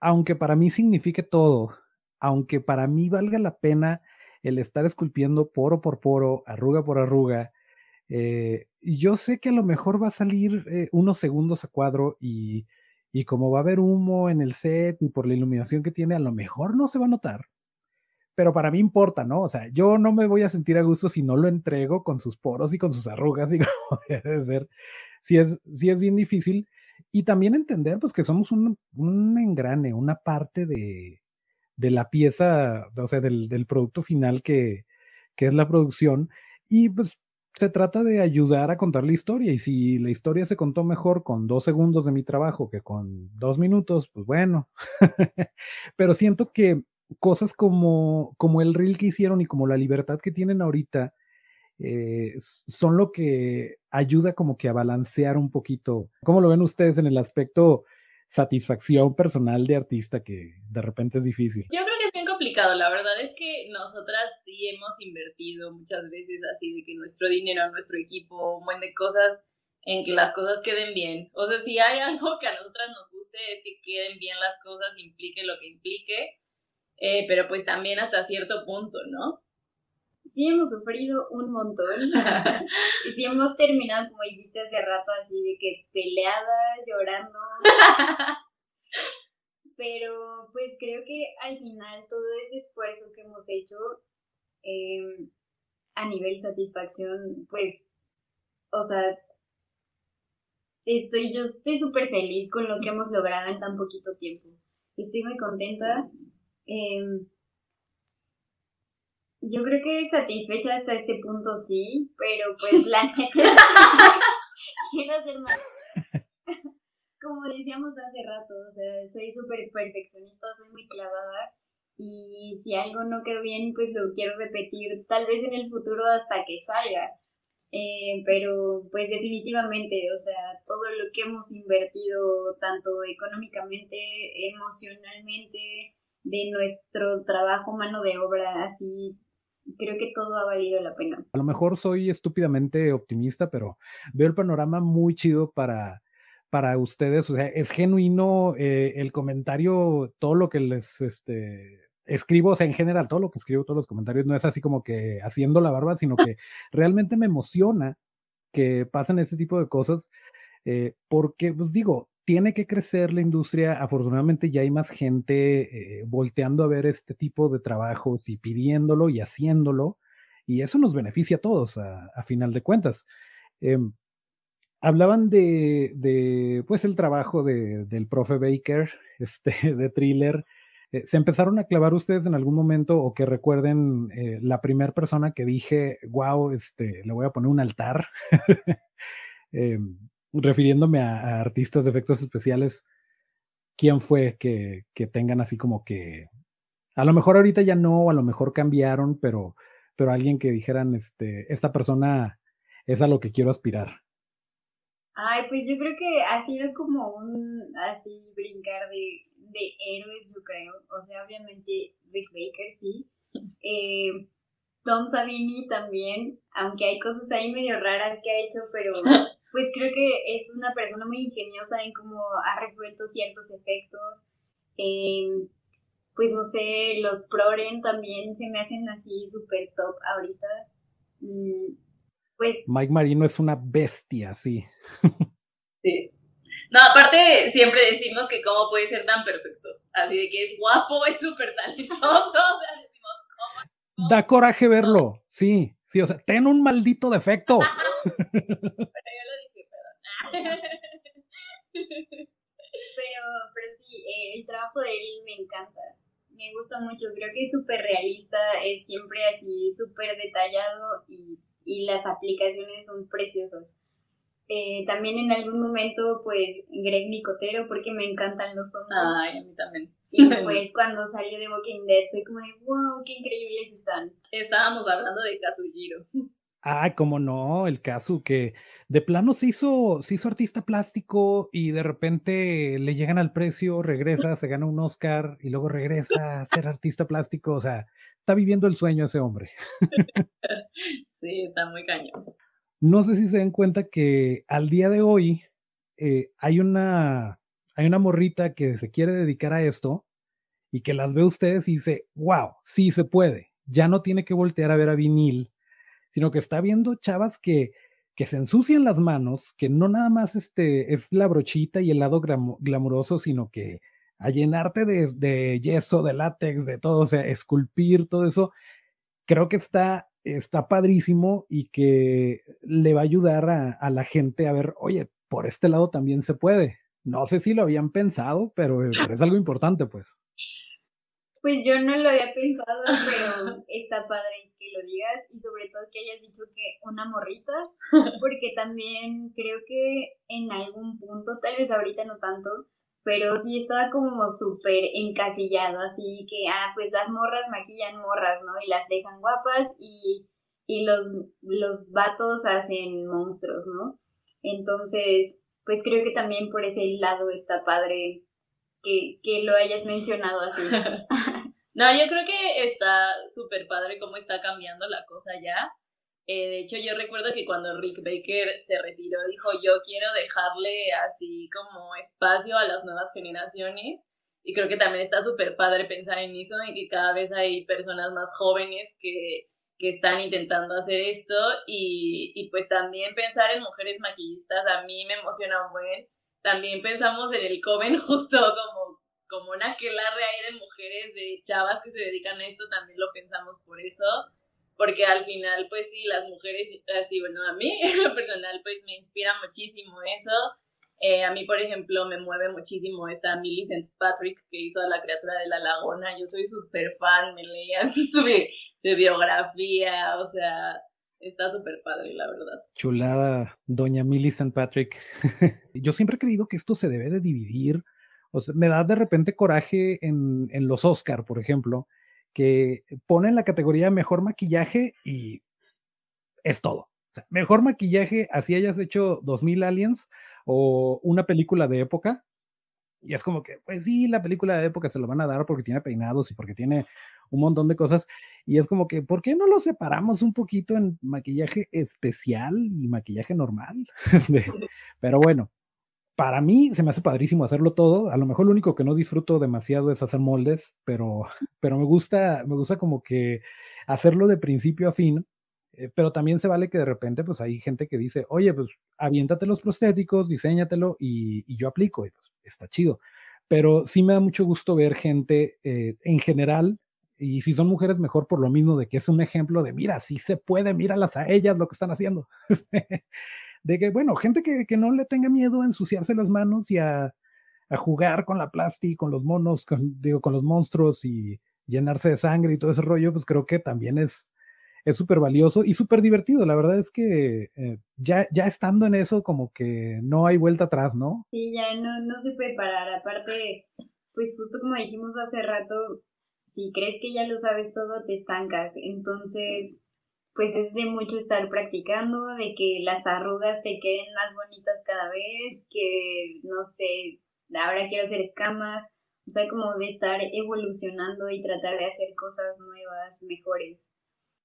Aunque para mí signifique todo, aunque para mí valga la pena el estar esculpiendo poro por poro, arruga por arruga. Eh, yo sé que a lo mejor va a salir eh, unos segundos a cuadro y, y como va a haber humo en el set y por la iluminación que tiene, a lo mejor no se va a notar. Pero para mí importa, ¿no? O sea, yo no me voy a sentir a gusto si no lo entrego con sus poros y con sus arrugas y como debe ser. Si es, si es bien difícil. Y también entender, pues, que somos un, un engrane, una parte de, de la pieza, o sea, del, del producto final que, que, es la producción. Y pues se trata de ayudar a contar la historia. Y si la historia se contó mejor con dos segundos de mi trabajo que con dos minutos, pues bueno. Pero siento que cosas como, como el reel que hicieron y como la libertad que tienen ahorita, eh, son lo que ayuda como que a balancear un poquito. ¿Cómo lo ven ustedes en el aspecto satisfacción personal de artista que de repente es difícil. Yo creo que es bien complicado, la verdad es que nosotras sí hemos invertido muchas veces así de que nuestro dinero, nuestro equipo, un buen de cosas en que las cosas queden bien. O sea, si hay algo que a nosotras nos guste es que queden bien las cosas, implique lo que implique, eh, pero pues también hasta cierto punto, ¿no? Sí hemos sufrido un montón. y sí hemos terminado, como dijiste hace rato, así de que peleadas, llorando. Pero pues creo que al final todo ese esfuerzo que hemos hecho em, a nivel satisfacción, pues, o sea, estoy, yo estoy súper feliz con lo que hemos logrado en tan poquito tiempo. Estoy muy contenta. Eh, yo creo que satisfecha hasta este punto sí, pero pues la neta quiero hacer más. Como decíamos hace rato, o sea, soy súper perfeccionista, soy muy clavada y si algo no quedó bien, pues lo quiero repetir tal vez en el futuro hasta que salga. Eh, pero pues definitivamente, o sea, todo lo que hemos invertido, tanto económicamente, emocionalmente, de nuestro trabajo, mano de obra, así creo que todo ha valido la pena. A lo mejor soy estúpidamente optimista, pero veo el panorama muy chido para, para ustedes. O sea, es genuino eh, el comentario, todo lo que les este, escribo, o sea, en general, todo lo que escribo, todos los comentarios, no es así como que haciendo la barba, sino que realmente me emociona que pasen ese tipo de cosas, eh, porque, pues digo, tiene que crecer la industria. Afortunadamente ya hay más gente eh, volteando a ver este tipo de trabajos y pidiéndolo y haciéndolo. Y eso nos beneficia a todos, a, final de cuentas. Em, hablaban de, de, pues, el trabajo de, del profe Baker, este, de thriller. Eh, ¿Se empezaron a clavar ustedes en algún momento o que recuerden eh, la primera persona que dije, wow, este, le voy a poner un altar? Refiriéndome a, artistas de efectos especiales, ¿quién fue que, que, tengan así como que, a lo mejor ahorita ya no, a lo mejor cambiaron, pero, pero alguien que dijeran, este, esta persona es a lo que quiero aspirar? Ay, pues yo creo que ha sido como un así brincar de, de héroes, yo creo. O sea, obviamente Rick Baker sí. Eh, Tom Savini también, aunque hay cosas ahí medio raras que ha hecho, pero pues creo que es una persona muy ingeniosa en cómo ha resuelto ciertos efectos. Em, pues no sé, los Proren también se me hacen así súper top ahorita. Mm, pues... Mike Marino es una bestia, sí. sí. No, aparte siempre decimos que cómo puede ser tan perfecto. Así de que es guapo, es súper talentoso. Da coraje verlo, sí, sí, o sea, ten un maldito defecto. pero, pero sí, eh, el trabajo de él me encanta. Me gusta mucho, creo que es súper realista, es siempre así súper detallado y, y las aplicaciones son preciosas. Eh, también en algún momento, pues, Greg Nicotero, porque me encantan los hombres. Ay, a mí también. Y pues cuando salió de Walking Dead fue como de, wow, qué increíbles están. Estábamos hablando de Kazujiro. Ay, cómo no, el caso que de plano se hizo, se hizo artista plástico y de repente le llegan al precio, regresa, se gana un Oscar y luego regresa a ser artista plástico. O sea, está viviendo el sueño ese hombre. Sí, está muy cañón. No sé si se den cuenta que al día de hoy eh, hay una hay una morrita que se quiere dedicar a esto y que las ve ustedes y dice, wow, sí se puede. Ya no tiene que voltear a ver a vinil, sino que está viendo chavas que, que se ensucian las manos, que no nada más este, es la brochita y el lado glamuroso, sino que a llenarte de, de, yeso, de látex, de todo, o sea, esculpir, todo eso, creo que está está padrísimo y que le va a ayudar a, la gente a ver, oye, por este lado también se puede. No sé si lo habían pensado, pero, es algo importante, pues. Pues yo no lo había pensado, pero está padre que lo digas y sobre todo que hayas dicho que una morrita, porque también creo que en algún punto, tal vez ahorita no tanto, pero sí estaba como súper encasillado, así que, ah, pues las morras maquillan morras, ¿no? Y las dejan guapas y, y los, los vatos hacen monstruos, ¿no? Entonces, pues creo que también por ese lado está padre que, que lo hayas mencionado así. no, yo creo que está súper padre cómo está cambiando la cosa ya. Eh, de hecho, yo recuerdo que cuando Rick Baker se retiró, dijo, yo quiero dejarle así como espacio a las nuevas generaciones. Y creo que también está súper padre pensar en eso, en que cada vez hay personas más jóvenes que, que están intentando hacer esto. Y, y, pues también pensar en mujeres maquillistas, a mí me emociona un buen. También pensamos en el Coven justo como, como una quelarre ahí de mujeres, de chavas que se dedican a esto, también lo pensamos por eso porque al final, pues sí, las mujeres, así, bueno, a mí en lo personal, pues me inspira muchísimo eso. Eh, a mí, por ejemplo, me mueve muchísimo esta Millicent Patrick que hizo a la criatura de la laguna. Yo soy súper fan, me leía su biografía, o sea, está súper padre, la verdad. Chulada, doña Millicent Patrick. Yo siempre he creído que esto se debe de dividir. O sea, me da de repente coraje en, en los Oscar, por ejemplo, que ponen la categoría mejor maquillaje y es todo. O sea, mejor maquillaje, así hayas hecho 2000 Aliens o una película de época. Y es como que, pues sí, la película de época se lo van a dar porque tiene peinados y porque tiene un montón de cosas. Y es como que, ¿por qué no lo separamos un poquito en maquillaje especial y maquillaje normal? Pero bueno, para mí se me hace padrísimo hacerlo todo. A lo mejor lo único que no disfruto demasiado es hacer moldes, pero, pero me gusta, me gusta como que hacerlo de principio a fin. Eh, pero también se vale que de repente, pues hay gente que dice, oye, pues aviéntate los prostéticos, diseñatelo y, y yo aplico. Y pues está chido. Pero sí me da mucho gusto ver gente eh, en general, y si son mujeres, mejor por lo mismo de que es un ejemplo de, mira, sí se puede, míralas a ellas lo que están haciendo. de que, bueno, gente que, que, no le tenga miedo a ensuciarse las manos y a, jugar con la plástico, con los monos, con, digo, con los monstruos y llenarse de sangre y todo ese rollo, pues creo que también es es súper valioso y súper divertido. La verdad es que eh, ya, ya estando en eso, como que no hay vuelta atrás, ¿no? Sí, ya no, no se puede parar. Aparte, pues justo como dijimos hace rato, si crees que ya lo sabes todo, te estancas. Entonces, pues es de mucho estar practicando, de que las arrugas te queden más bonitas cada vez, que no sé, ahora quiero hacer escamas, o sea, como de estar evolucionando y tratar de hacer cosas nuevas, mejores.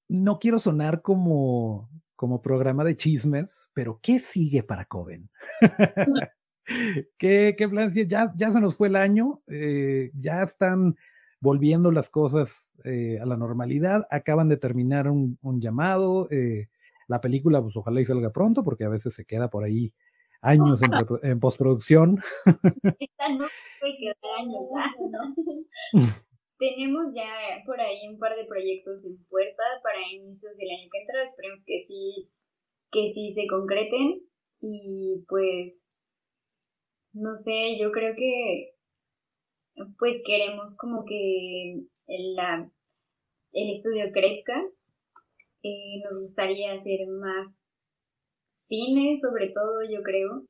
No quiero sonar como, como programa de chismes, pero ¿qué sigue para Coven? ¿Qué, qué planes? Ya, ya se nos fue el año, eh, ya están volviendo las cosas eh, a la normalidad, acaban de terminar un, un llamado, eh, la película pues ojalá y salga pronto porque a veces se queda por ahí años en, postproducción. Esta no puede quedar años, ¿ah? ¿no? Tenemos ya por ahí un par de proyectos en puerta para inicios del año que entra. Esperemos que sí, que sí se concreten. Y pues, no sé, yo creo que pues queremos como que la, el estudio crezca. Eh, nos gustaría hacer más cine, sobre todo, yo creo.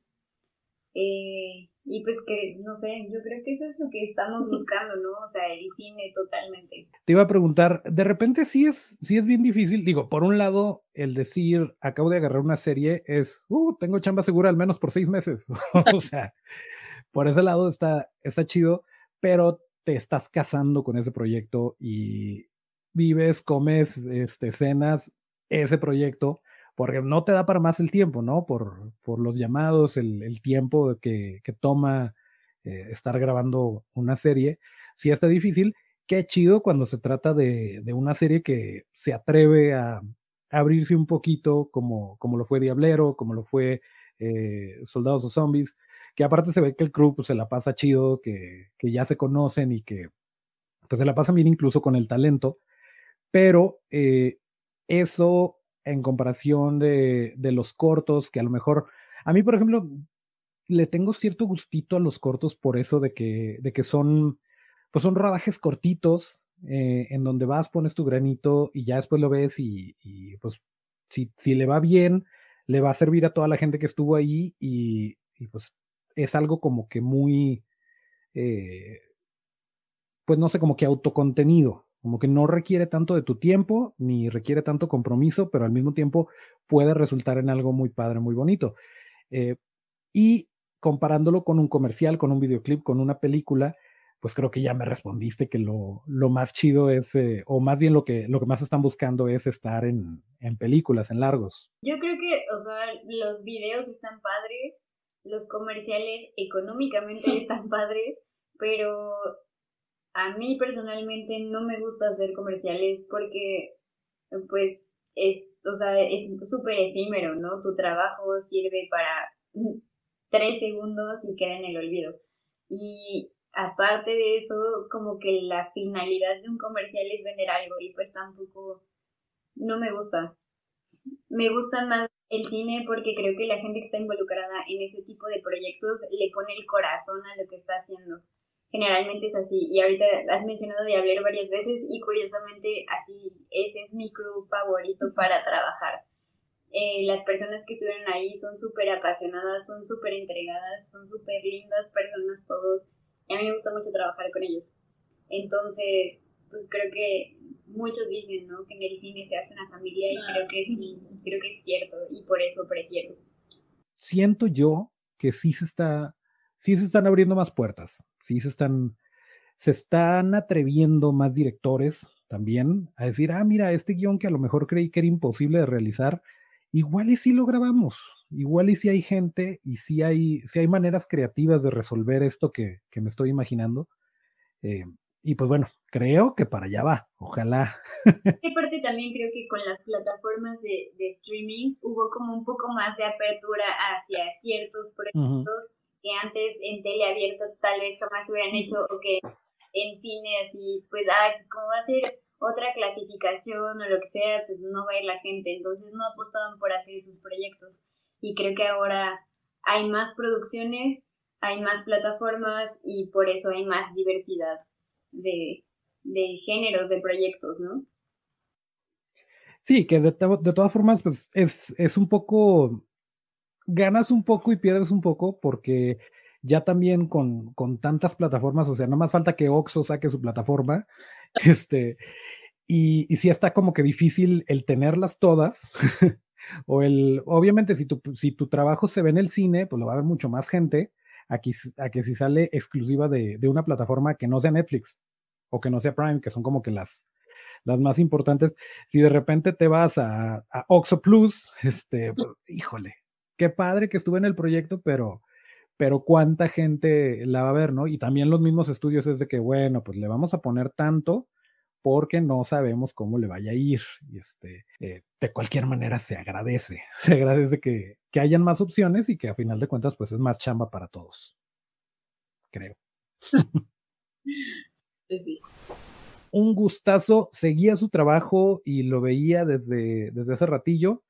Eh, y pues que, no sé, yo creo que eso es lo que estamos buscando, ¿no? O sea, el cine totalmente. Te iba a preguntar, de repente sí es, sí es bien difícil, digo, por un lado, el decir, acabo de agarrar una serie es, uh, tengo chamba segura al menos por seis meses. o sea, por ese lado está, está chido, pero te estás casando con ese proyecto y vives, comes, este, cenas ese proyecto, porque no te da para más el tiempo, ¿no? Por, por los llamados, el, el tiempo que, que toma eh, estar grabando una serie. Sí está difícil. Qué chido cuando se trata de, de una serie que se atreve a, a, abrirse un poquito, como, como lo fue Diablero, como lo fue eh, Soldados o Zombies, que aparte se ve que el crew pues, se la pasa chido, que, que ya se conocen y que pues se la pasan bien incluso con el talento, pero eh, eso en comparación de, de, los cortos, que a lo mejor, a mí, por ejemplo, le tengo cierto gustito a los cortos por eso de que, de que son, pues son rodajes cortitos, eh, en donde vas, pones tu granito y ya después lo ves y, y pues si, si, le va bien, le va a servir a toda la gente que estuvo ahí y, y pues es algo como que muy, eh, pues no sé, como que autocontenido, como que no requiere tanto de tu tiempo, ni requiere tanto compromiso, pero al mismo tiempo puede resultar en algo muy padre, muy bonito. Eh, y comparándolo con un comercial, con un videoclip, con una película, pues creo que ya me respondiste que lo, lo más chido es, eh, o más bien lo que, lo que más están buscando es estar en, en películas, en largos. Yo creo que, o sea, los videos están padres, los comerciales económicamente están padres, pero a mí personalmente no me gusta hacer comerciales porque pues es, o sea, es súper efímero, ¿no? Tu trabajo sirve para tres segundos y queda en el olvido. Y aparte de eso, como que la finalidad de un comercial es vender algo y pues tampoco, no me gusta. Me gusta más el cine porque creo que la gente que está involucrada en ese tipo de proyectos le pone el corazón a lo que está haciendo generalmente es así. Y ahorita has mencionado Diablero varias veces y curiosamente así, ese es mi crew favorito para trabajar. Eh, las personas que estuvieron ahí son súper apasionadas, son súper entregadas, son súper lindas personas todos. Y a mí me gusta mucho trabajar con ellos. Entonces, pues creo que muchos dicen, ¿no? Que en el cine se hace una familia y creo que sí, creo que es cierto y por eso prefiero. Siento yo que sí se está, sí se están abriendo más puertas sí se están, se están atreviendo más directores también a decir, ah, mira, este guion que a lo mejor creí que era imposible de realizar, igual y sí lo grabamos, igual y sí hay gente y sí hay, sí hay maneras creativas de resolver esto que, que me estoy imaginando. Eh, y pues bueno, creo que para allá va, ojalá. Y aparte también creo que con las plataformas de, de, streaming hubo como un poco más de apertura hacia ciertos proyectos. Uh -huh que antes en tele abierta tal vez jamás hubieran hecho o que en cine así, pues, ah, pues como va a ser otra clasificación o lo que sea, pues no va a ir la gente. Entonces no apostaban por hacer esos proyectos. Y creo que ahora hay más producciones, hay más plataformas y por eso hay más diversidad de, de géneros de proyectos, ¿no? Sí, que de, de todas formas, pues es, es un poco ganas un poco y pierdes un poco porque ya también con, con tantas plataformas, o sea, no más falta que Oxo saque su plataforma, este, y, y sí está como que difícil el tenerlas todas, o el, obviamente si tu, si tu trabajo se ve en el cine, pues lo va a ver mucho más gente, aquí, a que si sale exclusiva de, de una plataforma que no sea Netflix, o que no sea Prime, que son como que las, las más importantes. Si de repente te vas a, a Oxo Plus, este, pues, híjole, qué padre que estuve en el proyecto, pero, pero cuánta gente la va a ver, ¿no? Y también los mismos estudios es de que, bueno, pues le vamos a poner tanto porque no sabemos cómo le vaya a ir. Y este, eh, de cualquier manera se agradece, se agradece que, que hayan más opciones y que a final de cuentas pues es más chamba para todos, creo. Sí. Un gustazo, seguía su trabajo y lo veía desde, desde hace ratillo,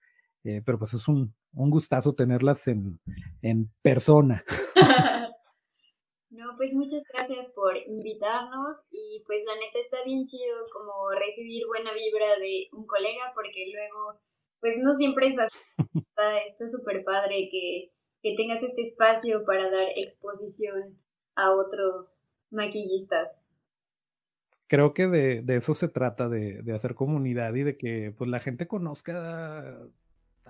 eh, pero pues es un, un gustazo tenerlas en, en persona. No, pues muchas gracias por invitarnos y pues la neta está bien chido como recibir buena vibra de un colega porque luego pues no siempre es así. Está- Está súper padre que, que tengas este espacio para dar exposición a otros maquillistas. Creo que de, de eso se trata, de, de hacer comunidad y de que pues la gente conozca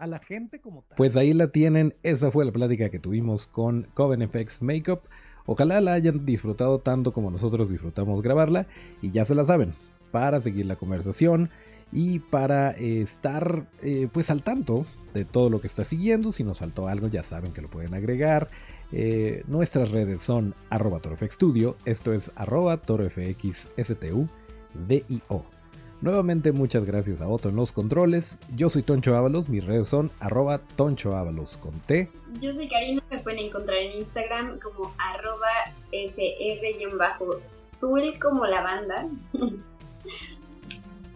a la gente como tal. Pues ahí la tienen, esa fue la plática que tuvimos con Coven FX Makeup. Ojalá la hayan disfrutado tanto como nosotros disfrutamos grabarla y ya se la saben, para seguir la conversación y para eh, estar eh, pues al tanto de todo lo que está siguiendo. Si nos faltó algo ya saben que lo pueden agregar. Eh, nuestras redes son arroba torofxstudio, esto es arroba. Nuevamente muchas gracias a Otto en los controles. Yo soy Toncho Ábalos, mis redes son arroba Toncho T. Yo soy Karina, me pueden encontrar en Instagram como arroba sr-tool como la banda.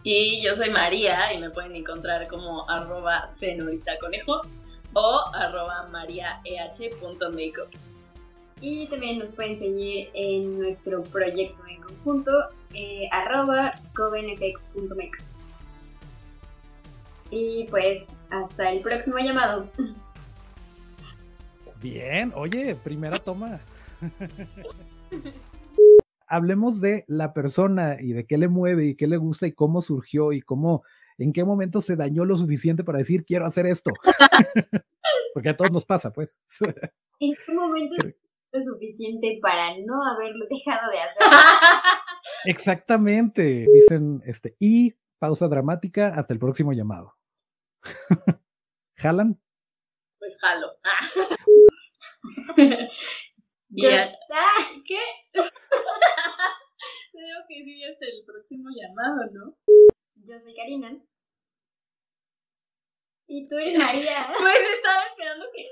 Y yo soy María y me pueden encontrar como arroba conejo o arroba mariaeh.makeup. Y también nos pueden seguir en nuestro proyecto en conjunto, eh, arroba covenfx.makeup. Y pues hasta el próximo llamado. Bien, oye, primera toma. Hablemos de la persona y de qué le mueve y qué le gusta y cómo surgió y cómo, en qué momento se dañó lo suficiente para decir quiero hacer esto. Porque a todos nos pasa, pues. ¿En qué momento lo suficiente para no haberlo dejado de hacer? Exactamente. Dicen, este, y pausa dramática hasta el próximo llamado. ¿Jalan? Pues jalo. Ah. Ya Ya. está. ¿Qué? Tenemos que decir hasta el próximo llamado, ¿no? Yo soy Karina. Y tú eres María. Pues estaba esperando que